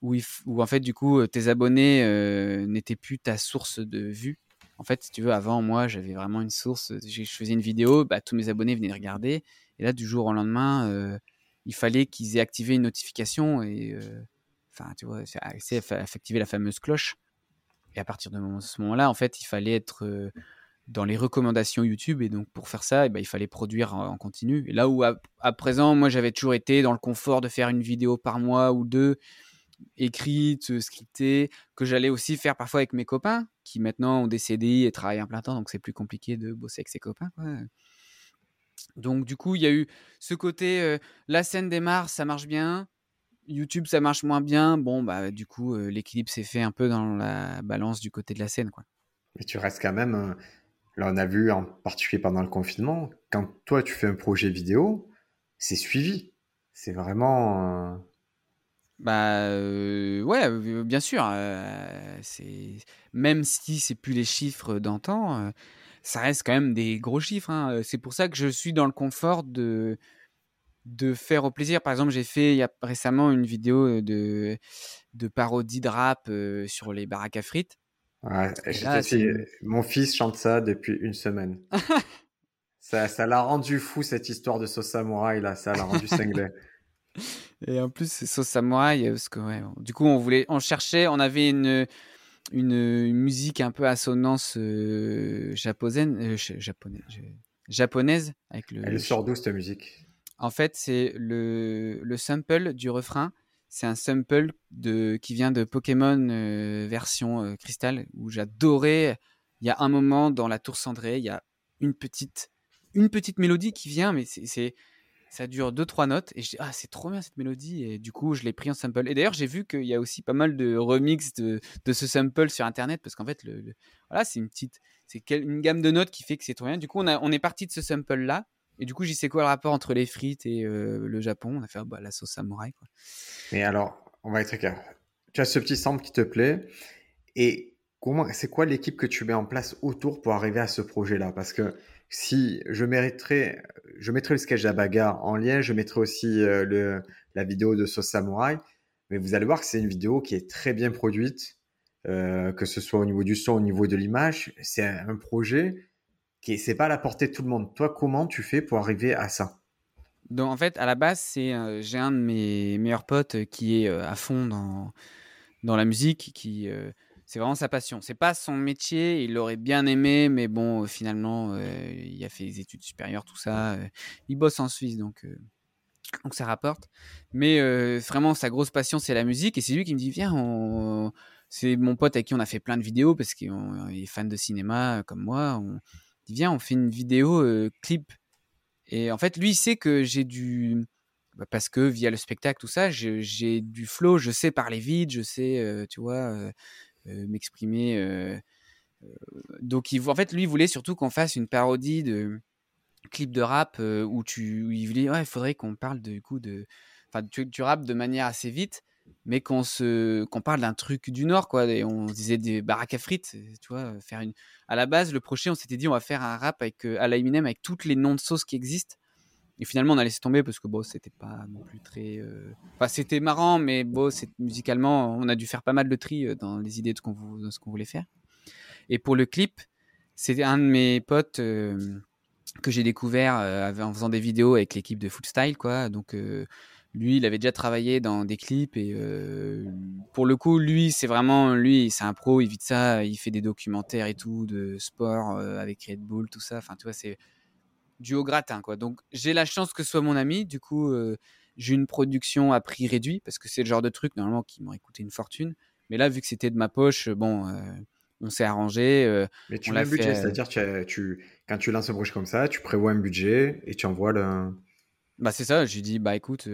où, en fait, du coup, tes abonnés n'étaient plus ta source de vue. En fait, si tu veux, avant, moi, j'avais vraiment une source. Je faisais une vidéo, bah, tous mes abonnés venaient regarder. Et là, du jour au lendemain, il fallait qu'ils aient activé une notification et, enfin, tu vois, activer la fameuse cloche. Et à partir de ce moment-là, en fait, il fallait être dans les recommandations YouTube. Et donc, pour faire ça, eh ben, il fallait produire en, continu. Et là où, à, présent, moi, j'avais toujours été dans le confort de faire une vidéo par mois ou deux, écrite, scriptée, que j'allais aussi faire parfois avec mes copains, qui maintenant ont des CDI et travaillent en plein temps. Donc, c'est plus compliqué de bosser avec ses copains. Donc, du coup, il y a eu ce côté, la scène démarre, ça marche bien. YouTube, ça marche moins bien. Bon, bah, du coup, euh, l'équilibre s'est fait un peu dans la balance du côté de la scène, quoi. Mais tu restes quand même. Euh, là, on a vu, en particulier pendant le confinement, quand toi, tu fais un projet vidéo, c'est suivi. C'est vraiment. Euh, bah ouais, bien sûr. c'est même si c'est plus les chiffres d'antan, ça reste quand même des gros chiffres. Hein. C'est pour ça que je suis dans le confort de de faire au plaisir. Par exemple, j'ai fait il y a récemment une vidéo de, de parodie de rap sur les baraques à frites. Mon fils chante ça depuis une semaine. ça, ça l'a rendu fou cette histoire de sauce samouraï là, ça l'a rendu cinglé. Et en plus, c'est sauce samouraï parce que ouais, du coup, on voulait, on cherchait, on avait une une, musique un peu assonance japonaise, japonaise avec le. Elle sort d'où cette musique en fait, c'est le, le sample du refrain. C'est un sample de, qui vient de Pokémon euh, version euh, cristal où j'adorais. Il y a un moment dans la tour cendrée, il y a une petite, une petite mélodie qui vient, mais c'est, ça dure deux trois notes et je dis ah c'est trop bien cette mélodie et du coup je l'ai pris en sample. Et d'ailleurs j'ai vu qu'il y a aussi pas mal de remix de, de ce sample sur internet parce qu'en fait le, voilà c'est une petite, c'est une gamme de notes qui fait que c'est trop bien. Du coup on a, on est parti de ce sample là et du coup, j'y sais quoi le rapport entre les frites et euh, le Japon On a fait bah, la sauce samouraï. Mais alors, on va être clair. Tu as ce petit sample qui te plaît. Et comment, c'est quoi l'équipe que tu mets en place autour pour arriver à ce projet-là? Parce que si je mériterais, je mettrais le sketch bagarre en lien, je mettrais aussi euh, la vidéo de sauce samouraï. Mais vous allez voir que c'est une vidéo qui est très bien produite, euh, que ce soit au niveau du son, au niveau de l'image. C'est un projet qui c'est pas à la portée de tout le monde. Toi, comment tu fais pour arriver à ça? Donc en fait, à la base, c'est euh, j'ai un de mes meilleurs potes qui est à fond dans dans la musique, qui c'est vraiment sa passion. C'est pas son métier, il l'aurait bien aimé, mais bon, finalement, il a fait des études supérieures, tout ça. il bosse en Suisse, donc donc ça rapporte. Mais vraiment, sa grosse passion, c'est la musique, et c'est lui qui me dit viens, c'est mon pote avec qui on a fait plein de vidéos parce qu'il est fan de cinéma comme moi. On, dit viens, on fait une vidéo clip. Et en fait, lui, il sait que j'ai du. Bah, parce que via le spectacle, tout ça, j'ai du flow, je sais parler vite, je sais, tu vois, m'exprimer. donc, il, en fait, lui, il voulait surtout qu'on fasse une parodie de clip de rap où tu. il voulait, ouais, faudrait qu'on parle du coup de. Enfin, tu, rappes de manière assez vite mais qu'on se qu'on parle d'un truc du nord quoi on disait des baraques à frites tu vois faire une à la base le prochain on s'était dit on va faire un rap avec à la Eminem avec toutes les noms de sauces qui existent et finalement on a laissé tomber parce que bon c'était pas non plus très enfin c'était marrant mais bon musicalement on a dû faire pas mal de tri dans les idées de ce qu'on voulait faire et pour le clip c'était un de mes potes que j'ai découvert en faisant des vidéos avec l'équipe de Food Style quoi donc lui, il avait déjà travaillé dans des clips et pour le coup, lui, c'est vraiment lui, c'est un pro, il vit ça, il fait des documentaires et tout de sport avec Red Bull, tout ça. Enfin, tu vois, c'est du haut gratin quoi. Donc j'ai la chance que ce soit mon ami. Du coup, j'ai une production à prix réduit parce que c'est le genre de truc normalement qui m'aurait coûté une fortune. Mais là, vu que c'était de ma poche, bon, on s'est arrangé. Mais tu mets un budget, c'est-à-dire tu, tu, quand tu lances un projet comme ça, tu prévois un budget et tu envoies le. Bah c'est ça, j'ai dit bah écoute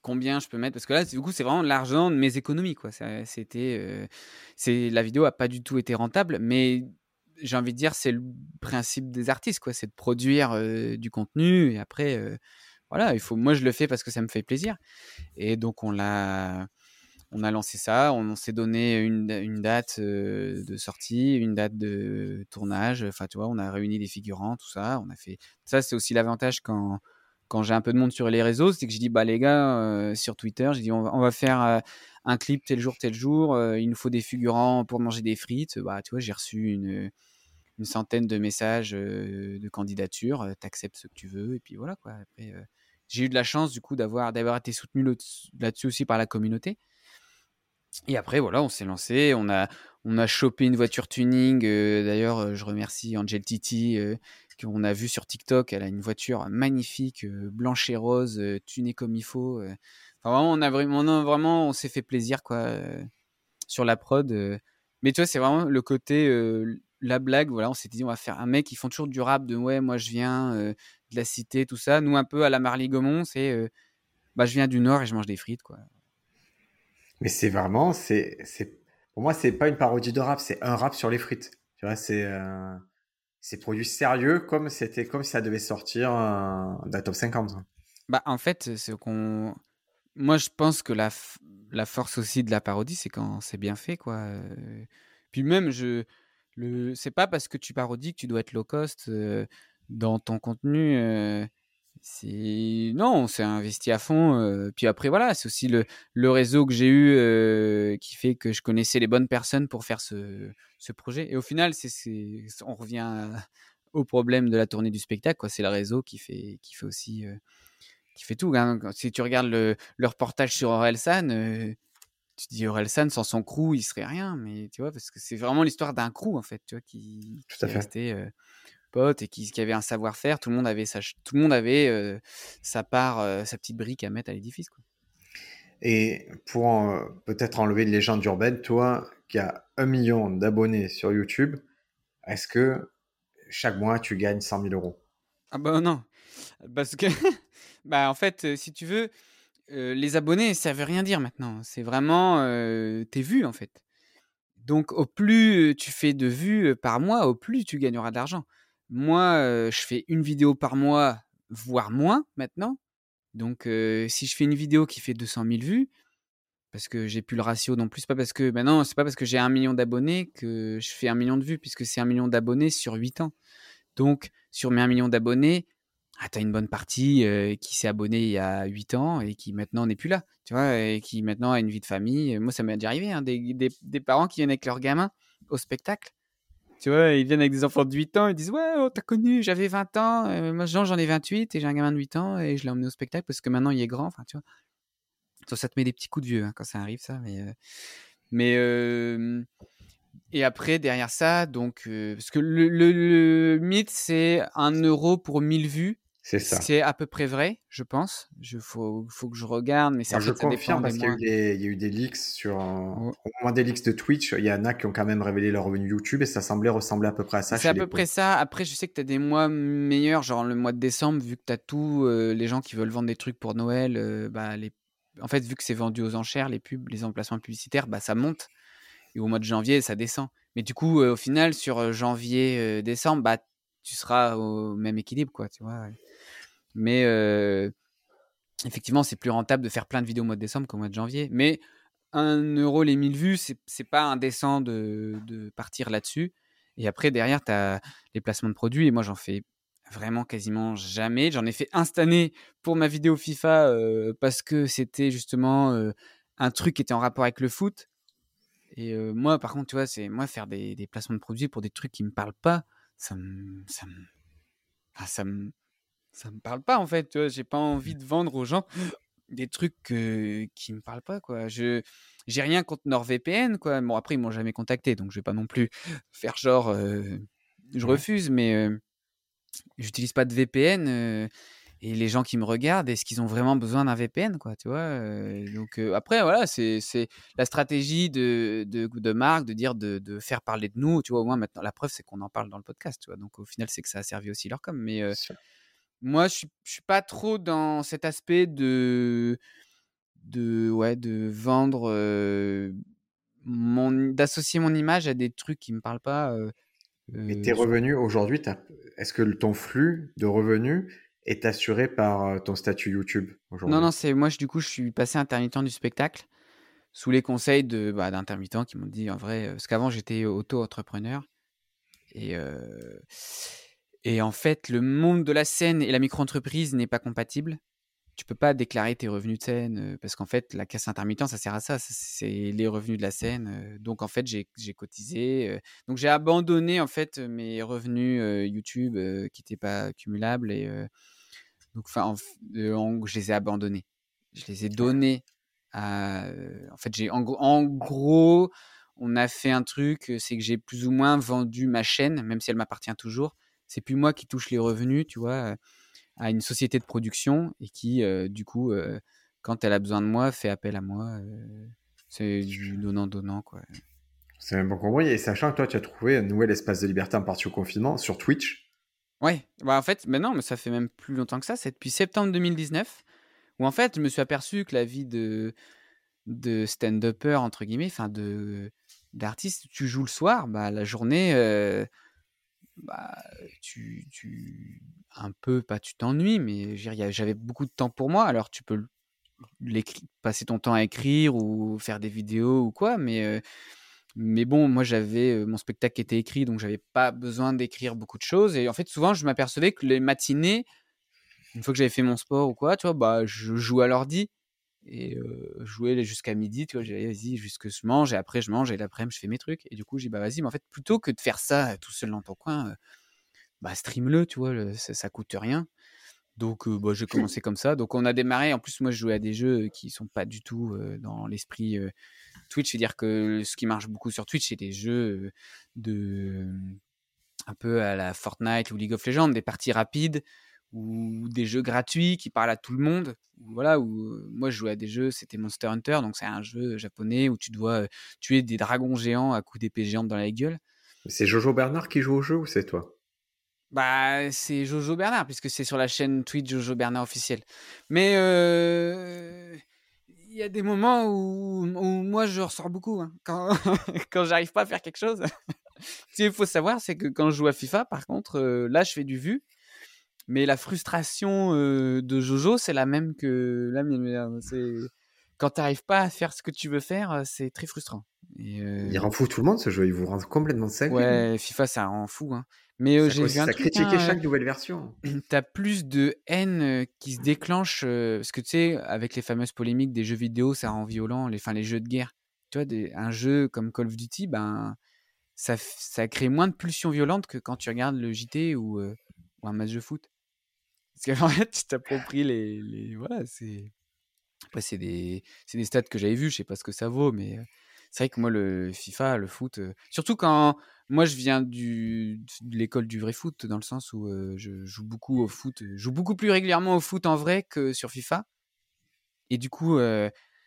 combien je peux mettre? Parce que là du coup c'est vraiment l'argent de mes économies quoi. C'était c'est la vidéo a pas du tout été rentable mais j'ai envie de dire c'est le principe des artistes quoi, c'est de produire du contenu et après voilà, il faut moi je le fais parce que ça me fait plaisir. Et donc on l'a on a lancé ça, on, s'est donné une, une date de sortie, une date de tournage, enfin tu vois, on a réuni des figurants, tout ça, on a fait ça c'est aussi l'avantage quand quand j'ai un peu de monde sur les réseaux, c'est que je dis bah les gars euh, sur Twitter, on va, faire euh, un clip tel jour tel jour, euh, il nous faut des figurants pour manger des frites. Bah tu vois, j'ai reçu une, une centaine de messages de candidature, t'acceptes ce que tu veux et puis voilà quoi. Après j'ai eu de la chance du coup d'avoir d'avoir été soutenu là-dessus aussi par la communauté. Et après voilà, on s'est lancé, on a on a chopé une voiture tuning. D'ailleurs, je remercie Angel Titi qu'on a vu sur TikTok. Elle a une voiture magnifique, euh, blanche et rose, euh, tunée comme il faut. Euh. Enfin, vraiment, on a vraiment, vraiment, on s'est fait plaisir quoi sur la prod. Mais tu vois, c'est vraiment le côté la blague. Voilà, on s'est dit on va faire un mec. Ils font toujours du rap de ouais, moi je viens de la cité, tout ça. Nous un peu à la Marley Gaumont, c'est bah je viens du Nord et je mange des frites quoi. Mais c'est vraiment, c'est, c'est, pour moi, c'est pas une parodie de rap, c'est un rap sur les frites. Tu vois, c'est, c'est produit sérieux comme c'était comme si ça devait sortir d'un top 50. Bah en fait, c'est qu'on moi je pense que la, la force aussi de la parodie c'est quand c'est bien fait quoi. Puis même je le c'est pas parce que tu parodies que tu dois être low cost dans ton contenu c'est non, c'est investi à fond. puis après voilà, c'est aussi le, le réseau que j'ai eu qui fait que je connaissais les bonnes personnes pour faire ce, ce projet. Et au final, c'est, on revient au problème de la tournée du spectacle. Quoi. C'est le réseau qui fait, qui fait aussi qui fait tout. Hein. Si tu regardes le, le reportage sur Orelsan, tu dis Orelsan sans son crew, il serait rien. Mais tu vois, parce que c'est vraiment l'histoire d'un crew en fait, tu vois, qui, tout à fait. resté et qui, qui avait un savoir-faire. Tout le monde avait sa, tout le monde avait euh, sa part, euh, sa petite brique à mettre à l'édifice. Et pour peut-être enlever une légende urbaine, toi qui as un million d'abonnés sur YouTube, est-ce que chaque mois tu gagnes 100 000 euros? Ah bah non, parce que bah en fait, si tu veux, les abonnés ça veut rien dire maintenant. C'est vraiment tes vues en fait. Donc au plus tu fais de vues par mois, au plus tu gagneras d'argent. Moi, je fais une vidéo par mois, voire moins maintenant. Donc, si je fais une vidéo qui fait 200 000 vues, parce que j'ai plus le ratio non plus, pas parce que maintenant, c'est pas parce que j'ai un million d'abonnés que je fais un million de vues, puisque c'est un million d'abonnés sur 8 ans. Donc, sur mes 1 million d'abonnés, ah, tu as une bonne partie qui s'est abonnée il y a 8 ans et qui maintenant n'est plus là, tu vois, et qui maintenant a une vie de famille. Moi, ça m'est déjà arrivé, hein, des, des, parents qui viennent avec leurs gamins au spectacle tu vois, ils viennent avec des enfants de 8 ans, ils disent Ouais, oh, t'as connu, j'avais 20 ans, euh, moi j'en ai 28 et j'ai un gamin de 8 ans et je l'ai emmené au spectacle parce que maintenant il est grand. Enfin, tu vois. Ça, te met des petits coups de vieux hein, quand ça arrive, ça. Mais, euh, mais euh, et après, derrière ça, donc, parce que le, le mythe, c'est 1 euro pour 1000 vues. C'est ça. C'est à peu près vrai, je pense. Il faut, faut, que je regarde, mais ça, je confirme parce qu'il y, a eu des leaks sur. Au moins des leaks de Twitch, il y en a qui ont quand même révélé leur revenu YouTube et ça semblait ressembler à peu près à ça. C'est à peu près ça. Après, je sais que tu as des mois meilleurs, genre le mois de décembre, vu que tu as tous euh, les gens qui veulent vendre des trucs pour Noël. Euh, bah, les... En fait, vu que c'est vendu aux enchères, les pubs, les emplacements publicitaires, bah, ça monte. Et au mois de janvier, ça descend. Mais du coup, euh, au final, sur janvier-décembre, bah, tu seras au même équilibre, quoi, tu vois. Mais effectivement, c'est plus rentable de faire plein de vidéos au mois de décembre qu'au mois de janvier. Mais 1 euro les 1000 vues, c'est pas indécent de, de partir là-dessus. Et après, derrière, tu as les placements de produits. Et moi, j'en fais vraiment quasiment jamais. J'en ai fait un cette année pour ma vidéo FIFA parce que c'était justement un truc qui était en rapport avec le foot. Et moi, par contre, tu vois, c'est moi faire des, des, placements de produits pour des trucs qui me parlent pas, ça me, ça ça me, ça me parle pas en fait. Tu vois, j'ai pas envie de vendre aux gens des trucs que, qui me parlent pas, quoi. Je j'ai rien contre NordVPN, quoi. Bon, après, ils m'ont jamais contacté, donc je vais pas non plus faire genre, je refuse, mais j'utilise pas de VPN et les gens qui me regardent, est-ce qu'ils ont vraiment besoin d'un VPN, quoi, tu vois Donc après, voilà, c'est la stratégie de, de, de, marque de dire de, de, faire parler de nous, tu vois. Au moins maintenant, la preuve, c'est qu'on en parle dans le podcast, tu vois. Donc au final, c'est que ça a servi aussi leur com. Mais moi, je suis, je suis pas trop dans cet aspect de de ouais de vendre mon d'associer mon image à des trucs qui me parlent pas. Mais tes revenus aujourd'hui, est-ce que ton flux de revenus est assuré par ton statut YouTube aujourd'hui? Non, non, c'est moi, je, du coup, je suis passé intermittent du spectacle sous les conseils de bah, d'intermittents qui m'ont dit en vrai, parce qu'avant j'étais auto-entrepreneur et euh, et en fait le monde de la scène et la micro-entreprise n'est pas compatible. Tu peux pas déclarer tes revenus de scène parce qu'en fait la caisse intermittent ça sert à ça, c'est les revenus de la scène. donc en fait j'ai cotisé, donc j'ai abandonné en fait mes revenus YouTube qui n'étaient pas cumulables et donc, enfin, je les ai abandonnés. Je les ai donnés à. En fait, j'ai en, gros, on a fait un truc, c'est que j'ai plus ou moins vendu ma chaîne, même si elle m'appartient toujours. C'est plus moi qui touche les revenus, tu vois, à une société de production et qui, du coup, quand elle a besoin de moi, fait appel à moi. c'est du donnant-donnant, quoi. C'est un bon compris. Et sachant que toi, tu as trouvé un nouvel espace de liberté en partie au confinement sur Twitch, Ouais, bah en fait, mais non, mais ça fait même plus longtemps que ça. C'est depuis septembre 2019 où en fait, je me suis aperçu que la vie de de stand-upper entre guillemets, enfin de d'artiste, tu joues le soir, bah la journée, euh, bah tu, tu un peu pas tu t'ennuies, mais j'avais beaucoup de temps pour moi. Alors tu peux passer ton temps à écrire ou faire des vidéos ou quoi, mais euh, mais bon, moi j'avais mon spectacle était écrit, donc j'avais pas besoin d'écrire beaucoup de choses. Et en fait, souvent, je m'apercevais que les matinées, une fois que j'avais fait mon sport ou quoi, tu vois, bah, je jouais à l'ordi et jouais jusqu'à midi, tu vois, j'ai vas-y, jusque je mange et après je mange et l'après-midi je fais mes trucs. Et du coup, j'ai bah vas-y, mais en fait, plutôt que de faire ça tout seul dans ton coin, bah stream-le, tu vois, ça, ça, coûte rien. Donc, bah, j'ai commencé comme ça. Donc, on a démarré. En plus, moi, je jouais à des jeux qui sont pas du tout dans l'esprit Twitch. C'est-à-dire que ce qui marche beaucoup sur Twitch, c'est des jeux de un peu à la Fortnite ou League of Legends, des parties rapides ou des jeux gratuits qui parlent à tout le monde. Voilà, où moi je jouais à des jeux, c'était Monster Hunter, donc c'est un jeu japonais où tu dois tuer des dragons géants à coups d'épée géante dans la gueule. C'est Jojo Bernard qui joue au jeu ou c'est toi? Bah, c'est Jojo Bernard, puisque c'est sur la chaîne Twitch Jojo Bernard officiel. Mais euh, il y a des moments où, moi je ressors beaucoup hein. quand, quand j'arrive pas à faire quelque chose. Ce qu'il faut savoir, c'est que quand je joue à FIFA, par contre, euh, là je fais du vu. Mais la frustration euh, de Jojo, c'est la même que la mienne. C'est quand tu n'arrives pas à faire ce que tu veux faire, euh, c'est très frustrant. Il rend fou tout le monde ce jeu, il vous rend complètement sec. Ouais, FIFA ça rend fou. Hein. Mais j'ai vu un truc, critiquer chaque nouvelle version. T'as plus de haine qui se déclenche parce que tu sais, avec les fameuses polémiques des jeux vidéo, ça rend violent, les, enfin, les jeux de guerre. Tu vois, des, un jeu comme Call of Duty, ben, ça, ça crée moins de pulsions violentes que quand tu regardes le JT ou, ou un match de foot. Parce qu'en fait, tu t'appropries les, Voilà, c'est. C'est des, des stats que j'avais vus, je sais pas ce que ça vaut, mais c'est vrai que moi, le FIFA, le foot, surtout quand moi, je viens de l'école du vrai foot, dans le sens où je joue beaucoup au foot, je joue beaucoup plus régulièrement au foot en vrai que sur FIFA. Et du coup,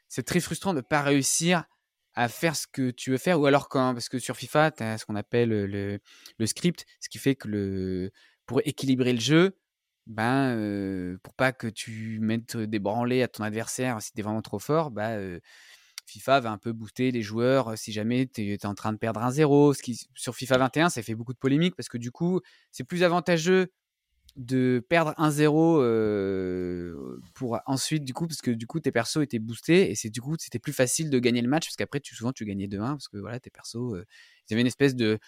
c'est très frustrant de ne pas réussir à faire ce que tu veux faire, ou alors quand, parce que sur FIFA, tu as ce qu'on appelle le, le, script, ce qui fait que le, pour équilibrer le jeu, ben, pour pas que tu mettes des branlées à ton adversaire si tu es vraiment trop fort, bah, FIFA va un peu booster les joueurs si jamais tu es, en train de perdre un 0. Ce qui, sur FIFA 21, ça fait beaucoup de polémiques parce que du coup, c'est plus avantageux de perdre un 0 pour ensuite, du coup, parce que du coup, tes persos étaient boostés et c'est du coup, c'était plus facile de gagner le match parce qu'après, tu, souvent, tu gagnais 2-1 parce que voilà, tes persos, avaient une espèce de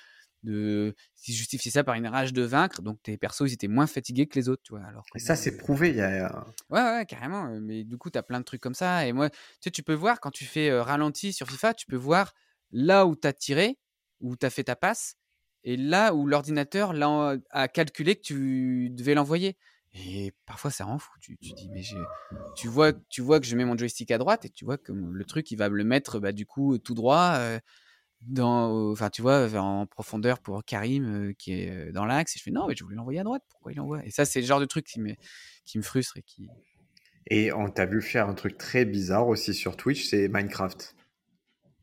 de si justifier ça par une rage de vaincre donc tes persos ils étaient moins fatigués que les autres tu vois alors et ça c'est prouvé il y a ouais ouais carrément mais du coup tu as plein de trucs comme ça et moi tu sais tu peux voir quand tu fais ralenti sur FIFA tu peux voir là où tu as tiré où tu as fait ta passe et là où l'ordinateur a calculé que tu devais l'envoyer Et parfois, ça rend fou. Tu, tu dis, mais tu vois, tu vois que je mets mon joystick à droite et tu vois que le truc, il va me le mettre, bah, du coup, tout droit, euh, dans, enfin, tu vois, en profondeur pour Karim, euh, qui est euh, dans l'axe. Et je fais, non, mais je voulais l'envoyer à droite. Pourquoi il l'envoie? Et ça, c'est le genre de truc qui me, qui me frustre et qui. Et on t'a vu faire un truc très bizarre aussi sur Twitch, c'est Minecraft.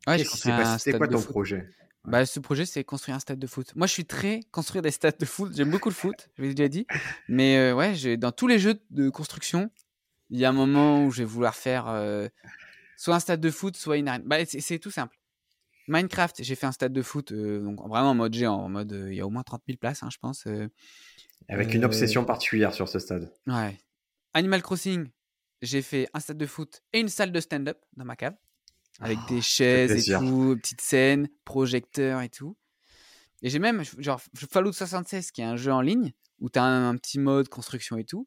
Ouais, j'ai C'était quoi ton projet? Bah, ce projet, c'est construire un stade de foot. Moi, je suis très construire des stades de foot. J'aime beaucoup le foot, je l'ai déjà dit. Mais euh, ouais, dans tous les jeux de construction, il y a un moment où je vais vouloir faire euh, soit un stade de foot, soit une arène. Bah, c'est tout simple. Minecraft, j'ai fait un stade de foot, euh, donc vraiment en mode géant, en mode il y a au moins 30 000 places, hein, je pense. Avec une obsession particulière sur ce stade. Ouais. Animal Crossing, j'ai fait un stade de foot et une salle de stand-up dans ma cave avec des ah, chaises et tout, petites scènes, projecteurs et tout. Et j'ai même, genre, Fallout 76, qui est un jeu en ligne, où tu as un, petit mode construction et tout.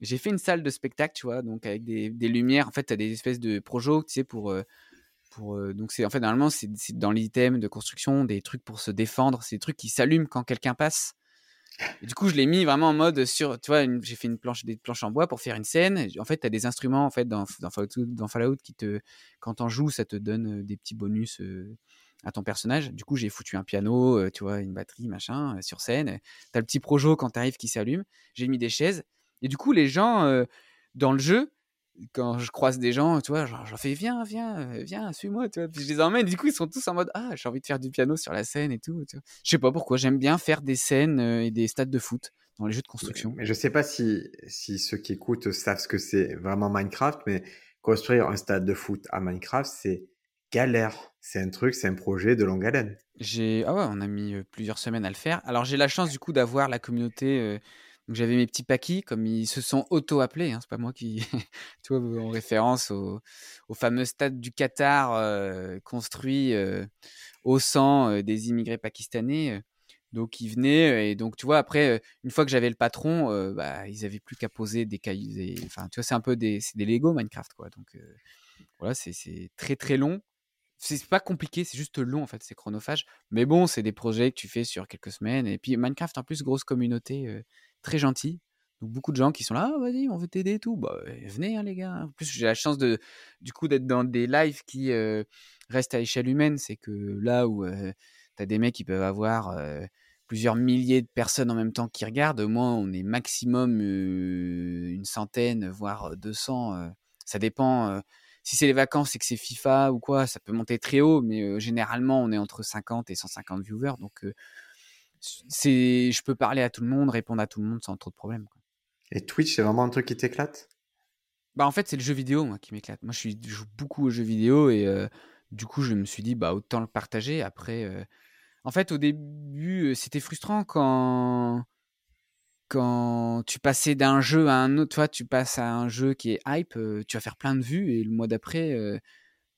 J'ai fait une salle de spectacle, tu vois, donc avec des, des lumières. En fait, tu as des espèces de projets, tu sais, pour. Euh, pour donc, c'est en fait, normalement, c'est dans l'item de construction, des trucs pour se défendre. C'est des trucs qui s'allument quand quelqu'un passe du coup, je l'ai mis vraiment en mode sur, tu vois, j'ai fait une planche, des planches en bois pour faire une scène. En fait, tu as des instruments en fait dans, Fallout, qui te, quand t'en joues, ça te donne des petits bonus à ton personnage. Du coup, j'ai foutu un piano, tu vois, une batterie, machin, sur scène. Tu as le petit projo quand t'arrives qui s'allume. J'ai mis des chaises. Et du coup, les gens dans le jeu, quand je croise des gens, tu vois, j'en fais viens, viens, euh, viens, suis-moi, tu vois. Puis je les emmène, du coup, ils sont tous en mode ah, j'ai envie de faire du piano sur la scène et tout. Tu vois. Je sais pas pourquoi, j'aime bien faire des scènes euh, et des stades de foot dans les jeux de construction. Mais je sais pas si, si ceux qui écoutent savent ce que c'est vraiment Minecraft, mais construire un stade de foot à Minecraft, c'est galère. C'est un truc, c'est un projet de longue haleine. J'ai ah ouais, on a mis euh, plusieurs semaines à le faire. Alors j'ai la chance du coup d'avoir la communauté j'avais mes petits paquis, comme ils se sont auto-appelés, hein, c'est pas moi qui, tu vois, en référence au, fameux stade du Qatar euh, construit euh, au sang euh, des immigrés pakistanais. donc ils venaient et donc tu vois après une fois que j'avais le patron, bah ils avaient plus qu'à poser des cailloux. Enfin tu vois c'est un peu des c'est des Lego Minecraft quoi. Donc voilà c'est très très long. C'est pas compliqué, c'est juste long en fait, c'est chronophage. Mais bon, c'est des projets que tu fais sur quelques semaines. Et puis Minecraft en plus grosse communauté très gentil. Donc beaucoup de gens qui sont là, ah, vas-y, on veut t'aider et tout. Bah, venez hein, les gars. En plus, j'ai la chance de, du coup, d'être dans des lives qui restent à échelle humaine. C'est que là où euh, tu as des mecs qui peuvent avoir plusieurs milliers de personnes en même temps qui regardent, moi, on est maximum une centaine, voire 200. ça dépend. si c'est les vacances et que c'est FIFA ou quoi, ça peut monter très haut, mais généralement, on est entre 50 et 150 viewers. Donc, c'est, je peux parler à tout le monde, répondre à tout le monde sans trop de problèmes. Et Twitch, c'est vraiment un truc qui t'éclate? Bah en fait, c'est le jeu vidéo moi qui m'éclate. Moi, je, suis, joue beaucoup aux jeux vidéo et euh, du coup, je me suis dit bah autant le partager. Après, euh, en fait, au début, euh, c'était frustrant quand quand tu passais d'un jeu à un autre. Toi, tu passes à un jeu qui est hype, tu vas faire plein de vues et le mois d'après.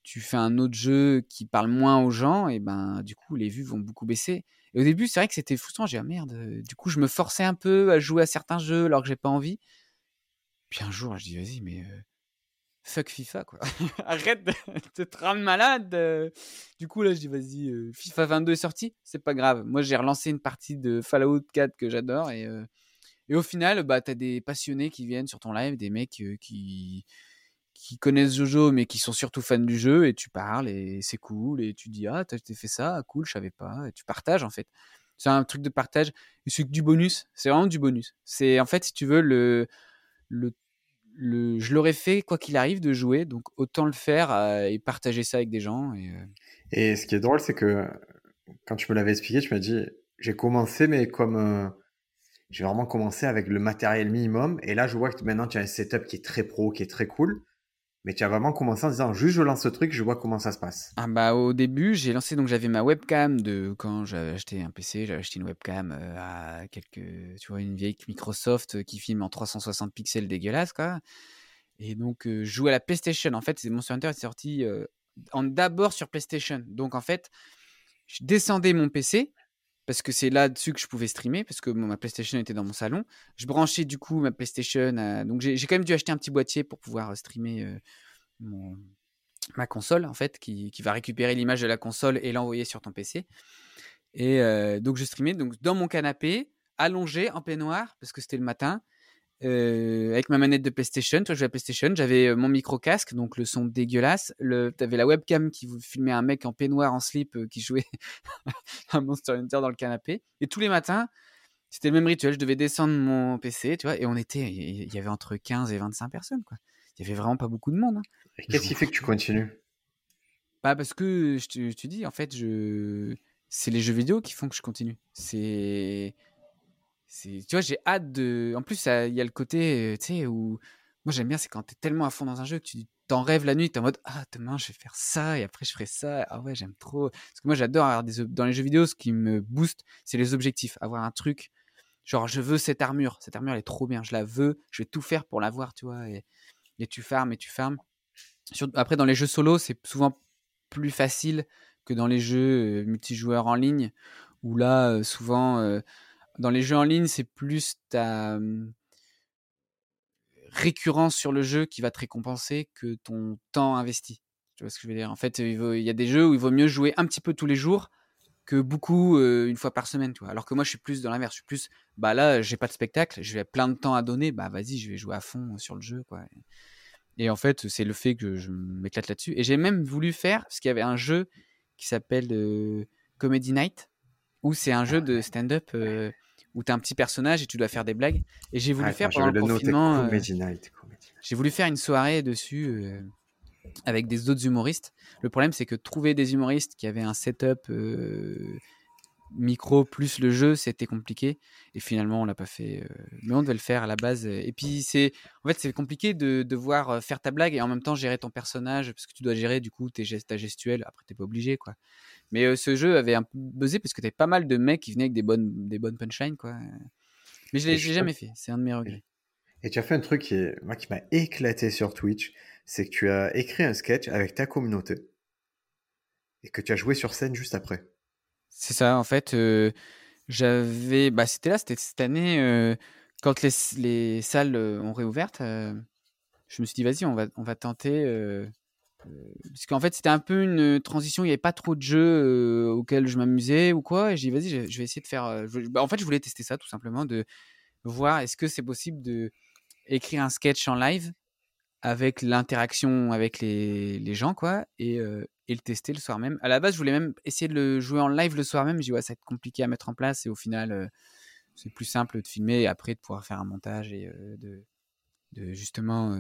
tu fais un autre jeu qui parle moins aux gens, et ben du coup les vues vont beaucoup baisser. Et au début, c'est vrai que c'était frustrant. J'ai dit, ah merde. Euh, du coup, je me forçais un peu à jouer à certains jeux alors que j'ai pas envie. Puis un jour, je dis, vas-y, mais euh, fuck FIFA, quoi. Arrête de, te rendre malade. Euh. Du coup, là, je dis, vas-y, FIFA 22 est sorti. C'est pas grave. Moi, j'ai relancé une partie de Fallout 4 que j'adore. Et, et au final, bah, t'as des passionnés qui viennent sur ton live, des mecs qui qui connaissent Jojo mais qui sont surtout fans du jeu et tu parles et c'est cool et tu dis ah t'as fait ça cool je savais pas et tu partages en fait. C'est un truc de partage c'est du bonus c'est vraiment du bonus. C'est en fait si tu veux le le, le je l'aurais fait quoi qu'il arrive de jouer donc autant le faire euh, et partager ça avec des gens et, euh. Et ce qui est drôle c'est que quand tu me l'avais expliqué tu m'as dit j'ai commencé mais comme euh, j'ai vraiment commencé avec le matériel minimum et là je vois que maintenant tu as un setup qui est très pro qui est très cool mais tu as vraiment commencé en disant juste je lance ce truc, je vois comment ça se passe. Ah bah au début j'ai lancé donc j'avais ma webcam de quand j'avais acheté un PC, j'avais acheté une webcam euh, à quelques tu vois une vieille Microsoft qui filme en 360 pixels dégueulasse quoi. Et donc euh, je jouais à la PlayStation en fait, Monster Hunter est sorti euh, en d'abord sur PlayStation. Donc en fait, je descendais mon PC parce que c'est là-dessus que je pouvais streamer, parce que ma PlayStation était dans mon salon. Je branchais du coup ma PlayStation, donc j'ai quand même dû acheter un petit boîtier pour pouvoir euh, streamer euh, ma console, en fait, qui, va récupérer l'image de la console et l'envoyer sur ton PC. Et euh, donc je streamais donc dans mon canapé, allongé en peignoir, parce que c'était le matin, euh, avec ma manette de PlayStation. Toi, je jouais à PlayStation. J'avais euh, mon micro casque, donc le son dégueulasse. Le, t'avais la webcam qui vous filmait un mec en peignoir, en slip, euh, qui jouait un Monster Hunter dans le canapé. Et tous les matins, c'était le même rituel. Je devais descendre mon PC, tu vois, et on était, il y avait entre 15 et 25 personnes, quoi. Il y avait vraiment pas beaucoup de monde. Hein. Qu'est-ce qui fait que tu continues? Bah parce que je te, je te dis, en fait, je, c'est les jeux vidéo qui font que je continue. C'est tu vois, j'ai hâte de. En plus, il y a le côté, tu sais, où. Moi, j'aime bien, c'est quand tu es tellement à fond dans un jeu que tu t'en rêves la nuit, tu es en mode Ah, demain, je vais faire ça, et après, je ferai ça. Ah ouais, j'aime trop. Parce que moi, j'adore avoir des. Dans les jeux vidéo, ce qui me booste, c'est les objectifs. Avoir un truc, genre, je veux cette armure. Cette armure, elle est trop bien, je la veux, je vais tout faire pour l'avoir, tu vois. Et, et tu farmes et tu farmes. Après, dans les jeux solo, c'est souvent plus facile que dans les jeux multijoueurs en ligne, où là, souvent dans les jeux en ligne, c'est plus ta récurrence sur le jeu qui va te récompenser que ton temps investi. Tu vois ce que je veux dire? En fait, il, y a des jeux où il vaut mieux jouer un petit peu tous les jours que beaucoup une fois par semaine. Tu Alors que moi, je suis plus dans l'inverse. Je suis plus, bah là, j'ai pas de spectacle, j'ai plein de temps à donner, bah vas-y, je vais jouer à fond sur le jeu. quoi. Et en fait, c'est le fait que je m'éclate là-dessus. Et j'ai même voulu faire, parce qu'il y avait un jeu qui s'appelle Comedy Night, où c'est un jeu de stand-up où tu as un petit personnage et tu dois faire des blagues. Et j'ai voulu faire pendant le confinement. Euh, j'ai voulu faire une soirée dessus euh, avec des autres humoristes. Le problème, c'est que trouver des humoristes qui avaient un setup euh, micro plus le jeu, c'était compliqué. Et finalement, on l'a pas fait. mais on devait le faire à la base. Et puis, c'est en fait, c'est compliqué de devoir faire ta blague et en même temps gérer ton personnage parce que tu dois gérer du coup tes gestes, ta gestuelle. Après, t'es pas obligé, quoi. Mais ce jeu avait un peu buzzé parce que t'avais pas mal de mecs qui venaient avec des bonnes, des bonnes punchlines, quoi. Mais je l'ai jamais fait. C'est un de mes regrets. Et tu as fait un truc qui, moi, qui m'a éclaté sur Twitch, c'est que tu as écrit un sketch avec ta communauté et que tu as joué sur scène juste après. C'est ça, en fait, j'avais, bah, c'était là, c'était cette année, quand les, les, salles ont réouvert, je me suis dit, vas-y, on va, on va tenter parce qu'en fait, c'était un peu une transition. Il n'y avait pas trop de jeux auxquels je m'amusais ou quoi. Et j'ai dit, vas-y, je, vais essayer de faire. Bah, en fait, je voulais tester ça tout simplement, de voir est-ce que c'est possible de écrire un sketch en live avec l'interaction avec les, gens, quoi, et, et, le tester le soir même. À la base, je voulais même essayer de le jouer en live le soir même. J'ai dit, ouais, ça va être compliqué à mettre en place. Et au final, c'est plus simple de filmer et après de pouvoir faire un montage et de justement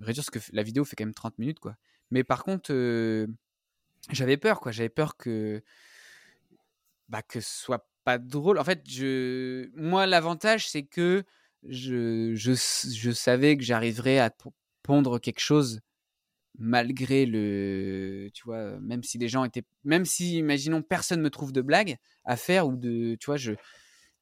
réduire ce que la vidéo fait quand même 30 minutes quoi. Mais par contre j'avais peur quoi, j'avais peur que bah que soit pas drôle. En fait, je moi l'avantage c'est que je, je, je savais que j'arriverais à pondre quelque chose malgré le tu vois même si les gens étaient même si imaginons personne me trouve de blague à faire ou de tu vois je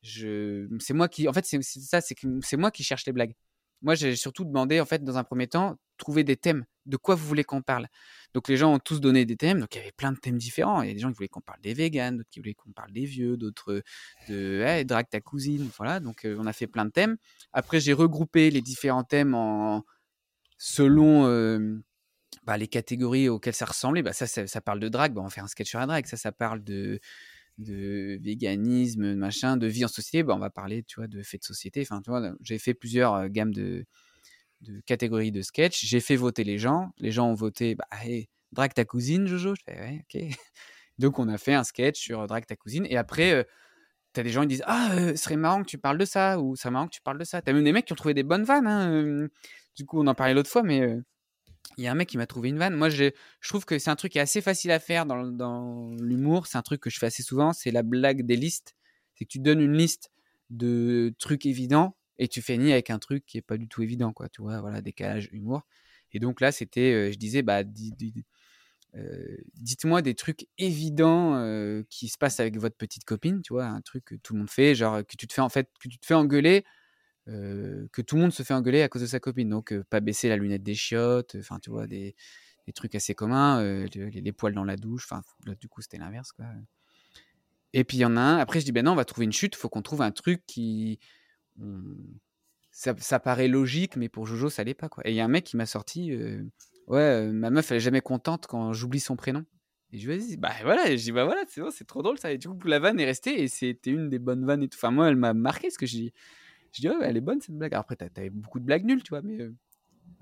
je c'est moi qui en fait c'est ça c'est c'est moi qui cherche les blagues moi, j'ai surtout demandé, en fait, dans un premier temps, trouver des thèmes. De quoi vous voulez qu'on parle? Donc, les gens ont tous donné des thèmes. Donc, il y avait plein de thèmes différents. Il y a des gens qui voulaient qu'on parle des véganes, d'autres qui voulaient qu'on parle des vieux, d'autres de hey, drague ta cousine. Voilà. Donc, on a fait plein de thèmes. Après, j'ai regroupé les différents thèmes en selon bah, les catégories auxquelles ça ressemblait. Bah, ça, ça, parle de drague. Bah, on va faire un sketch sur la drague. Ça, ça parle de de véganisme, machin, de vie en société, bah, on va parler, tu vois, de faits de société. Enfin, tu vois, j'ai fait plusieurs gammes de, de catégories de sketch. J'ai fait voter les gens. Les gens ont voté, bah, drague ta cousine, Jojo. Ok. Donc, on a fait un sketch sur drague ta cousine. Et après, tu as des gens qui disent, ah, ce serait marrant que tu parles de ça, ou serait marrant que tu parles de ça. Tu as même des mecs qui ont trouvé des bonnes vannes. Hein, du coup, on en parlait l'autre fois, mais il y a un mec qui m'a trouvé une vanne. Moi, je, trouve que c'est un truc qui est assez facile à faire dans, l'humour. C'est un truc que je fais assez souvent. C'est la blague des listes. C'est que tu donnes une liste de trucs évidents et tu finis avec un truc qui est pas du tout évident, quoi. Tu vois, voilà, décalage, humour. Et donc là, c'était, euh, je disais, bah, euh, dites-moi des trucs évidents euh, qui se passent avec votre petite copine, tu vois, un truc que tout le monde fait, genre que tu te fais en fait, que tu te fais engueuler que tout le monde se fait engueuler à cause de sa copine. Donc, pas baisser la lunette des chiottes, enfin, tu vois, des, trucs assez communs, les, poils dans la douche, enfin, du coup, c'était l'inverse, quoi. Et puis, il y en a un, après, je dis, ben non, on va trouver une chute, faut qu'on trouve un truc qui. Ça, paraît logique, mais pour Jojo, ça l'est pas, quoi. Et il y a un mec qui m'a sorti, ouais, ma meuf, elle est jamais contente quand j'oublie son prénom. Et je lui ai dit, bah voilà, je dis, bah voilà, c'est bon, trop drôle ça. Et du coup, la vanne est restée et c'était une des bonnes vannes et. Enfin, moi, elle m'a marqué ce que je dis Je dis, ouais, elle est bonne cette blague. Après, t'avais beaucoup de blagues nulles, tu vois, mais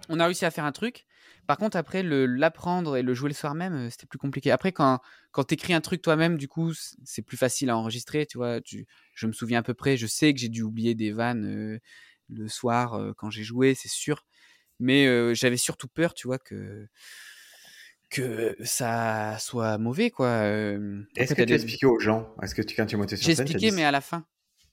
on a réussi à faire un truc. Par contre, après, l'apprendre et le jouer le soir même, euh, c'était plus compliqué. Après, quand, quand tu écris un truc toi-même, du coup, c'est plus facile à enregistrer, tu vois. je me souviens à peu près, je sais que j'ai dû oublier des vannes euh, le soir euh, quand j'ai joué, c'est sûr. Mais j'avais surtout peur, tu vois, que que ça soit mauvais, quoi. Est-ce que tu as expliqué aux gens? Est-ce que tu, quand tu es monté sur scène J'ai expliqué, mais à la fin.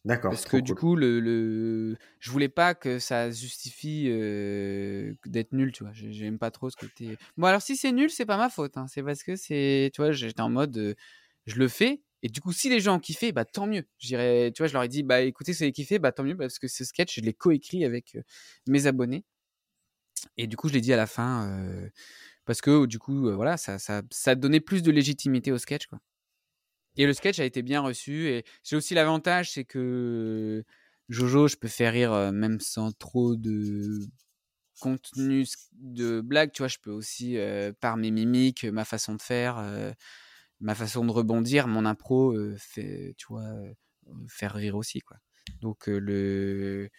D'accord. Parce que du coup, le, le, je voulais pas que ça justifie euh, d'être nul, tu vois. J'aime pas trop ce côté. Bon, alors si c'est nul, c'est pas ma faute. Hein. C'est parce que c'est, tu vois, j'étais en mode, euh, je le fais. Et du coup, si les gens ont kiffé, bah tant mieux. J'irais, tu vois, je leur ai dit, bah écoutez, si vous avez kiffé, bah tant mieux, parce que ce sketch, je l'ai coécrit avec euh, mes abonnés. Et du coup, je l'ai dit à la fin, parce que du coup, voilà, ça, ça, ça donnait plus de légitimité au sketch, quoi. Et le sketch a été bien reçu. Et j'ai aussi l'avantage, c'est que Jojo, je peux faire rire même sans trop de contenu de blague. Tu vois, je peux aussi, par mes mimiques, ma façon de faire, ma façon de rebondir, mon impro, tu vois, faire rire aussi, quoi. Donc le,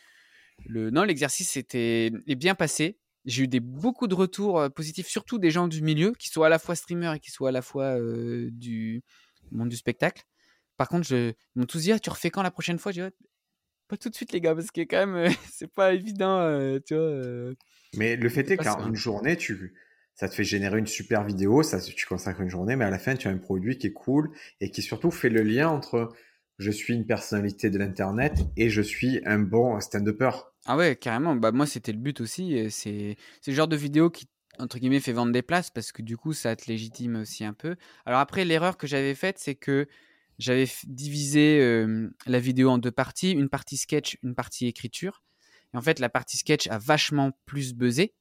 le, non, l'exercice était est bien passé. J'ai eu des, beaucoup de retours positifs, surtout des gens du milieu, qui soient à la fois streamers et qui soient à la fois du, monde du spectacle. Par contre, je, ils m'ont tous dit, ah, tu refais quand la prochaine fois J'ai pas tout de suite, les gars, parce que quand même, euh, c'est pas évident, euh, tu vois. Euh. mais le fait est qu'en une journée, tu, ça te fait générer une super vidéo, ça, tu consacres une journée, mais à la fin, tu as un produit qui est cool et qui surtout fait le lien entre je suis une personnalité de l'internet et je suis un bon stand-upper. Ah ouais, carrément. Bah moi, c'était le but aussi. C'est le genre de vidéo qui entre guillemets, fait vendre des places parce que du coup, ça te légitime aussi un peu. Alors après, l'erreur que j'avais faite, c'est que j'avais divisé la vidéo en deux parties, une partie sketch, une partie écriture. Et en fait, la partie sketch a vachement plus buzzé.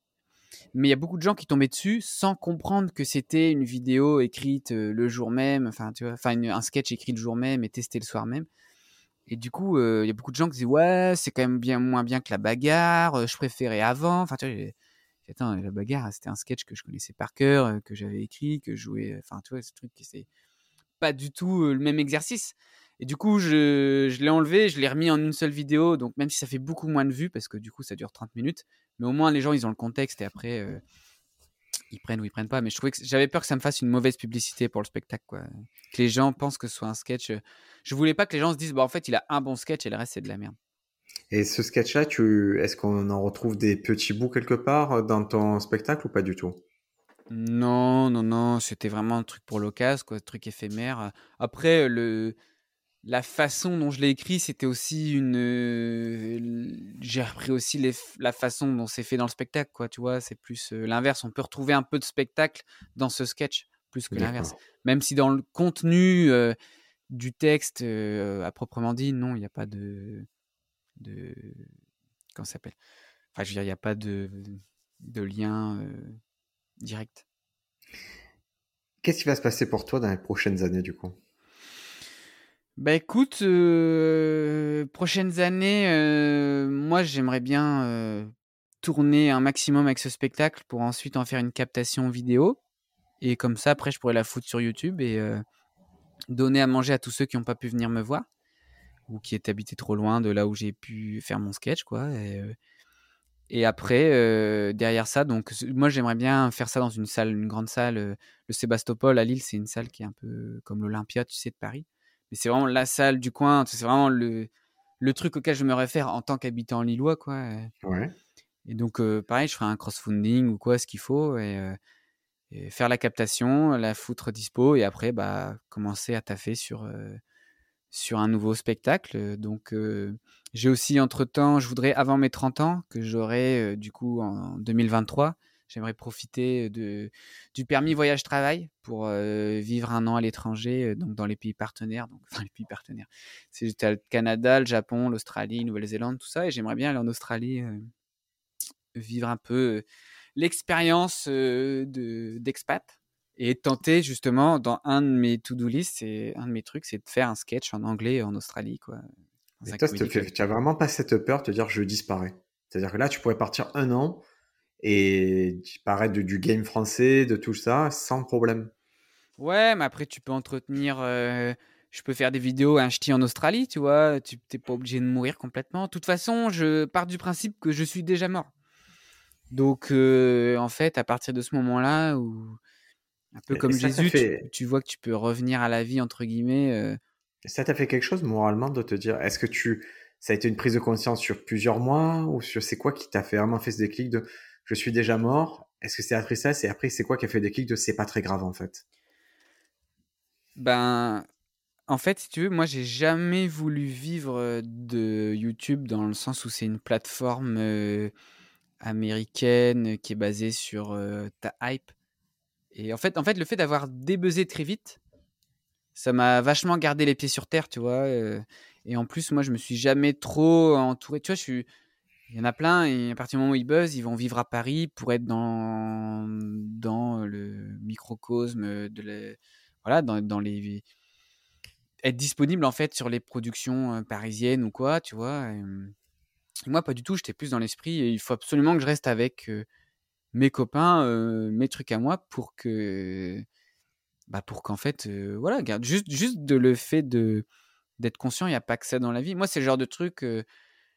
Mais il y a beaucoup de gens qui tombaient dessus sans comprendre que c'était une vidéo écrite le jour même, enfin, tu vois, enfin, un sketch écrit le jour même et testé le soir même. Et du coup, il y a beaucoup de gens qui disaient ouais, c'est quand même bien moins bien que la bagarre. je préférais avant. Enfin, tu vois, attends, la bagarre, c'était un sketch que je connaissais par cœur, euh, que j'avais écrit, que je jouais. Enfin, tu vois, ce truc qui c'est pas du tout euh, le même exercice. Et du coup, je, l'ai enlevé, je l'ai remis en une seule vidéo. Donc, même si ça fait beaucoup moins de vues, parce que du coup, ça dure 30 minutes, mais au moins, les gens, ils ont le contexte et après, euh, ils prennent ou ils prennent pas. Mais je trouvais que j'avais peur que ça me fasse une mauvaise publicité pour le spectacle, quoi. Que les gens pensent que ce soit un sketch. Je voulais pas que les gens se disent, bah, en fait, il a un bon sketch et le reste, c'est de la merde. Et ce sketch-là, tu... est-ce qu'on en retrouve des petits bouts quelque part euh, dans ton spectacle ou pas du tout? Non, non, non, c'était vraiment un truc pour l'occasion, quoi, un truc éphémère. Après, le... la façon dont je l'ai écrit, c'était aussi une. J'ai repris aussi les... la façon dont c'est fait dans le spectacle, quoi, tu vois, c'est plus euh, l'inverse. On peut retrouver un peu de spectacle dans ce sketch, plus que l'inverse. Même si dans le contenu euh, du texte, à proprement dit, non, il n'y a pas de de comment ça s'appelle? Enfin, je veux dire, il n'y a pas de, de lien euh, direct. Qu'est-ce qui va se passer pour toi dans les prochaines années, du coup? Bah écoute, euh, prochaines années, euh, moi j'aimerais bien tourner un maximum avec ce spectacle pour ensuite en faire une captation vidéo. Et comme ça, après, je pourrais la foutre sur YouTube et donner à manger à tous ceux qui n'ont pas pu venir me voir ou qui est habité trop loin de là où j'ai pu faire mon sketch, quoi. Et, et après, euh, derrière ça, donc moi j'aimerais bien faire ça dans une salle, une grande salle. Euh, le Sébastopol à Lille, c'est une salle qui est un peu comme l'Olympia, tu sais, de Paris. Mais c'est vraiment la salle du coin. C'est vraiment le, le truc auquel je me réfère en tant qu'habitant lillois, quoi. Ouais. Et donc, pareil, je ferai un crossfunding ou quoi, ce qu'il faut, et, et, faire la captation, la foutre dispo, et après, bah, commencer à taffer sur sur un nouveau spectacle. Donc, j'ai aussi, entre-temps, je voudrais, avant mes 30 ans, que j'aurai du coup en 2023, j'aimerais profiter de, du permis voyage-travail pour vivre un an à l'étranger, donc dans les pays partenaires. Donc, enfin, les pays partenaires. C'est le Canada, le Japon, l'Australie, Nouvelle-Zélande, tout ça. Et j'aimerais bien aller en Australie, vivre un peu l'expérience d'expat et tenter justement dans un de mes to-do list, c'est un de mes trucs, c'est de faire un sketch en anglais en Australie, quoi. Et toi, tu as vraiment pas cette peur de te dire je disparais. C'est-à-dire que là, tu pourrais partir un an et disparaître du game français, de tout ça, sans problème. Ouais, mais après, tu peux entretenir. Euh, je peux faire des vidéos à un ch'ti en Australie, tu vois. Tu n'es pas obligé de mourir complètement. De toute façon, je pars du principe que je suis déjà mort. Donc, euh, en fait, à partir de ce moment-là, où un peu comme Jésus, tu, vois que tu peux revenir à la vie, entre guillemets. Euh. Ça t'a fait quelque chose moralement de te dire, est-ce que tu, ça a été une prise de conscience sur plusieurs mois ou sur c'est quoi qui t'a fait vraiment fait ce déclic de je suis déjà mort Est-ce que c'est après ça Et après, c'est quoi qui a fait le déclic de c'est pas très grave en fait? Ben, en fait, si tu veux, moi, j'ai jamais voulu vivre de YouTube dans le sens où c'est une plateforme américaine qui est basée sur ta hype. Et en fait, en fait, le fait d'avoir débuzzé très vite, ça m'a vachement gardé les pieds sur terre, tu vois. et en plus, moi, je me suis jamais trop entouré. Tu vois. Il y en a plein, et à partir du moment où ils buzzent, ils vont vivre à Paris pour être dans, dans le microcosme de la, voilà, dans, dans les être disponible en fait sur les productions parisiennes ou quoi, tu vois. moi, pas du tout. J'étais plus dans l'esprit. il faut absolument que je reste avec mes copains, mes trucs à moi, pour que, bah, pour qu'en fait, voilà, juste, juste de le fait de d'être conscient, il n'y a pas que ça dans la vie. Moi, c'est le genre de truc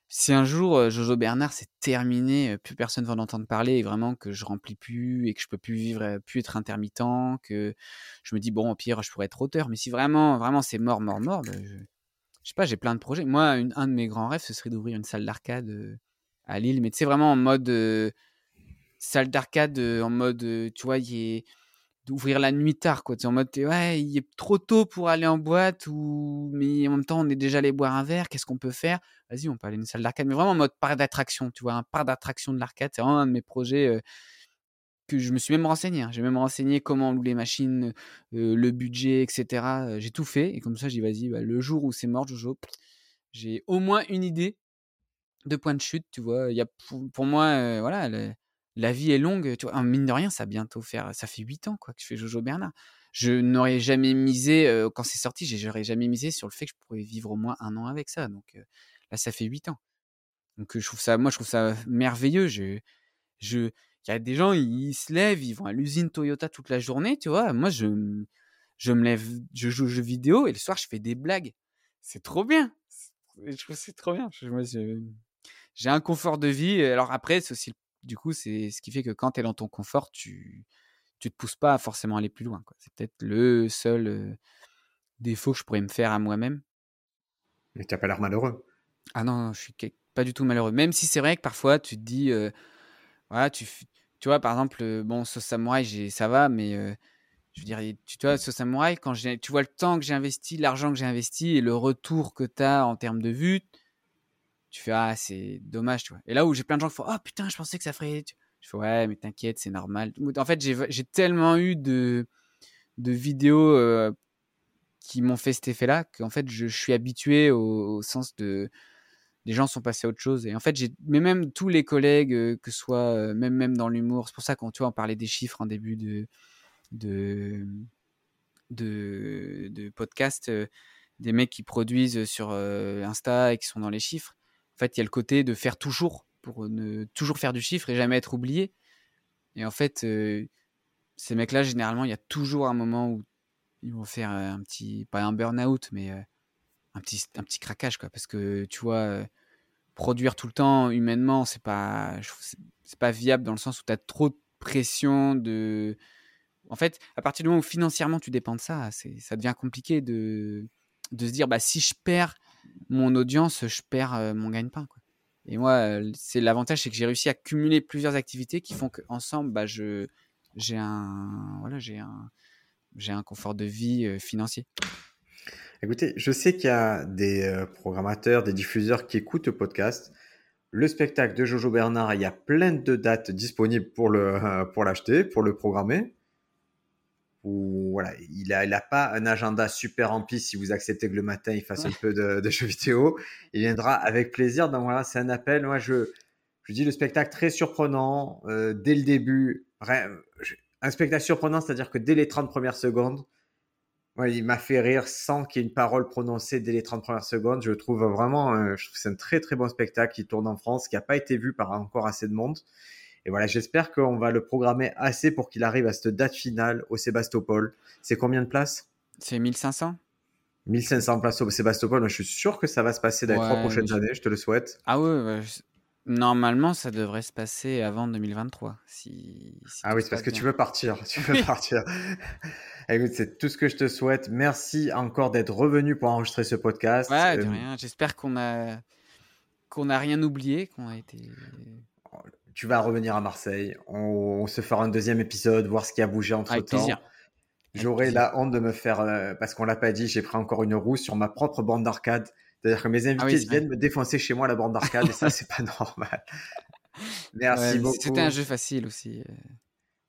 si un jour Jojo Bernard c'est terminé, plus personne va en entendre parler et vraiment que je remplis plus et que je peux plus vivre, plus être intermittent, que je me dis bon au pire je pourrais être auteur, mais si vraiment vraiment c'est mort mort mort, bah, je, sais pas, j'ai plein de projets. Moi, un de mes grands rêves ce serait d'ouvrir une salle d'arcade à Lille, mais tu sais vraiment en mode salle d'arcade en mode tu vois il est d'ouvrir la nuit tard quoi. En mode ouais il est trop tôt pour aller en boîte ou mais en même temps on est déjà allé boire un verre qu'est-ce qu'on peut faire? Vas-y on peut aller à une salle d'arcade mais vraiment en mode parc d'attraction tu vois un parc d'attraction de l'arcade. C'est vraiment un de mes projets que je me suis même renseigné hein. j'ai même renseigné comment louer les machines le budget etc j'ai tout fait et comme ça j'ai vas-y bah, le jour où c'est mort Jojo j'ai au moins une idée de point de chute tu vois il y a pour, moi voilà la vie est longue. Tu vois, mine de rien, ça bientôt faire, ça fait 8 ans quoi que je fais Jojo Bernard. Je n'aurais jamais misé quand c'est sorti, j'aurais jamais misé sur le fait que je pourrais vivre au moins un an avec ça. Donc là, ça fait 8 ans. Donc je trouve ça, moi, je trouve ça merveilleux. Je, je, il y a des gens, ils se lèvent, ils vont à l'usine Toyota toute la journée, tu vois. Moi, je, je me lève, je joue aux jeux vidéo et le soir, je fais des blagues. C'est trop bien. Je trouve c'est trop bien. J'ai un confort de vie. Alors après, c'est aussi le du coup, c'est ce qui fait que quand tu es dans ton confort, tu tu te pousses pas à forcément aller plus loin. C'est peut-être le seul défaut que je pourrais me faire à moi-même. Mais tu n'as pas l'air malheureux. Ah non, je suis pas du tout malheureux. Même si c'est vrai que parfois tu te dis, voilà, tu, tu vois, par exemple, bon, ce samouraï, ça va, mais je veux dire, tu vois, ce samouraï, quand tu vois le temps que j'ai investi, l'argent que j'ai investi et le retour que tu as en termes de vue, tu fais ah c'est dommage tu vois. Et là où j'ai plein de gens qui font ah putain je pensais que ça ferait je fais ouais mais t'inquiète c'est normal en fait j'ai tellement eu de de vidéos qui m'ont fait cet effet là qu'en fait je, suis habitué au, sens de les gens sont passés à autre chose. Et en fait j'ai mais même tous les collègues que ce soit même même dans l'humour c'est pour ça qu'on tu vois on parlait des chiffres en début de de, de podcast des mecs qui produisent sur Insta et qui sont dans les chiffres en fait, il y a le côté de faire toujours pour ne toujours faire du chiffre et jamais être oublié. Et en fait, ces mecs-là, généralement, il y a toujours un moment où ils vont faire un petit, pas un burn-out, mais un petit, un petit craquage, quoi. Parce que tu vois, produire tout le temps humainement, c'est pas, c'est pas viable dans le sens où tu as trop de pression de. En fait, à partir du moment où financièrement tu dépends de ça, ça devient compliqué de, de se dire, bah, si je perds mon audience, je perds mon gagne-pain. Et moi, c'est l'avantage, c'est que j'ai réussi à cumuler plusieurs activités qui font qu'ensemble, bah, je, j'ai un, voilà, j'ai un, j'ai un confort de vie financier. Écoutez, je sais qu'il y a des programmateurs, des diffuseurs qui écoutent le podcast. Le spectacle de Jojo Bernard, il y a plein de dates disponibles pour le pour l'acheter, pour le programmer voilà, il n'a il a pas un agenda super rempli. Si vous acceptez que le matin il fasse un peu de, jeux vidéo, il viendra avec plaisir. Donc voilà, c'est un appel. Moi, je, je dis le spectacle très surprenant euh, dès le début. Un spectacle surprenant, c'est-à-dire que dès les 30 premières secondes, il m'a fait rire sans qu'il y ait une parole prononcée dès les 30 premières secondes. Je trouve vraiment, je trouve c'est un très très bon spectacle qui tourne en France, qui n'a pas été vu par encore assez de monde. Et voilà, j'espère qu'on va le programmer assez pour qu'il arrive à cette date finale au Sébastopol. C'est combien de places? C'est 1500 1500 places au Sébastopol, je suis sûr que ça va se passer dans les trois prochaines années, je te le souhaite. Ah ouais, normalement, ça devrait se passer avant 2023. Si, ah oui, c'est parce que tu veux partir. Tu veux partir. Écoute, c'est tout ce que je te souhaite. Merci encore d'être revenu pour enregistrer ce podcast. Ouais, de euh, rien. J'espère qu'on a qu'on n'a rien oublié, qu'on a été. Tu vas revenir à Marseille. On, se fera un deuxième épisode, voir ce qui a bougé entre Avec temps. Plaisir. J'aurais la honte de me faire, euh, parce qu'on l'a pas dit, j'ai pris encore une roue sur ma propre bande d'arcade. C'est-à-dire que mes ah invités viennent me défoncer chez moi la bande d'arcade et ça, c'est pas normal. Merci beaucoup. C'était un jeu facile aussi. Euh.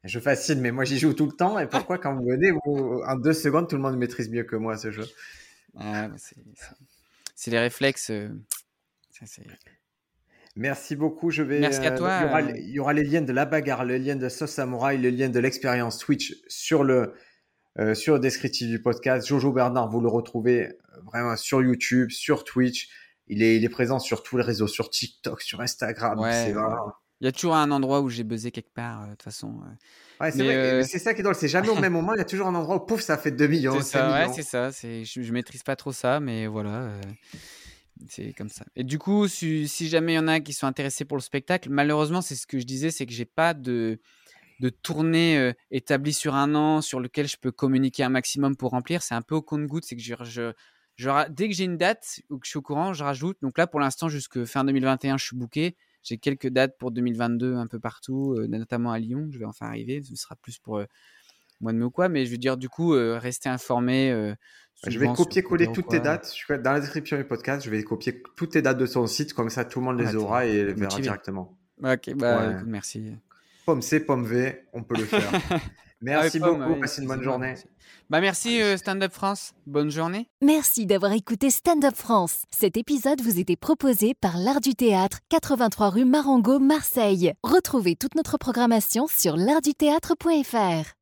Un jeu facile, mais moi j'y joue tout le temps. Et pourquoi quand vous venez, en deux secondes, tout le monde maîtrise mieux que moi ce jeu C'est les réflexes. Euh, Merci beaucoup. Je vais. Merci à toi. Il y, aura, il y, aura, les liens de la bagarre, le lien de Sauce Samurai, le lien de l'expérience Twitch sur le euh, sur le descriptif du podcast. Jojo Bernard, vous le retrouvez euh, vraiment sur YouTube, sur Twitch. Il est, il est présent sur tous les réseaux, sur TikTok, sur Instagram. Ouais, Il y a toujours un endroit où j'ai buzzé quelque part, euh, de toute façon. Ouais, c'est ça qui est drôle. C'est jamais au même moment. Il y a toujours un endroit où pouf, ça fait 2 millions. C'est ça, ouais, c'est ça. Je, je maîtrise pas trop ça, mais voilà. C'est comme ça. Et du coup, si, jamais il y en a qui sont intéressés pour le spectacle, malheureusement, c'est ce que je disais, c'est que j'ai pas de, de tournée euh, établie sur un an sur lequel je peux communiquer un maximum pour remplir. C'est un peu au compte-goutte. C'est que dès que j'ai une date ou que je suis au courant, je rajoute. Donc là, pour l'instant, jusque fin 2021, je suis booké. J'ai quelques dates pour 2022 un peu partout, euh, notamment à Lyon. Je vais enfin arriver. Ce sera plus pour euh, mois de mai ou quoi. Mais je veux dire, du coup, rester informé. je vais copier-coller toutes tes dates. Dans la description du podcast, je vais copier toutes tes dates de son site. Comme ça, tout le monde les aura et les verra directement. Ok, bah, merci. Pomme C, pomme V, on peut le faire. Merci beaucoup, passez une bonne journée. Bah merci euh, Stand Up France, bonne journée. Merci d'avoir écouté Stand Up France. Cet épisode vous était proposé par l'Art du Théâtre, 83 rue Marengo, Marseille. Retrouvez toute notre programmation sur l'artduthéâtre.fr.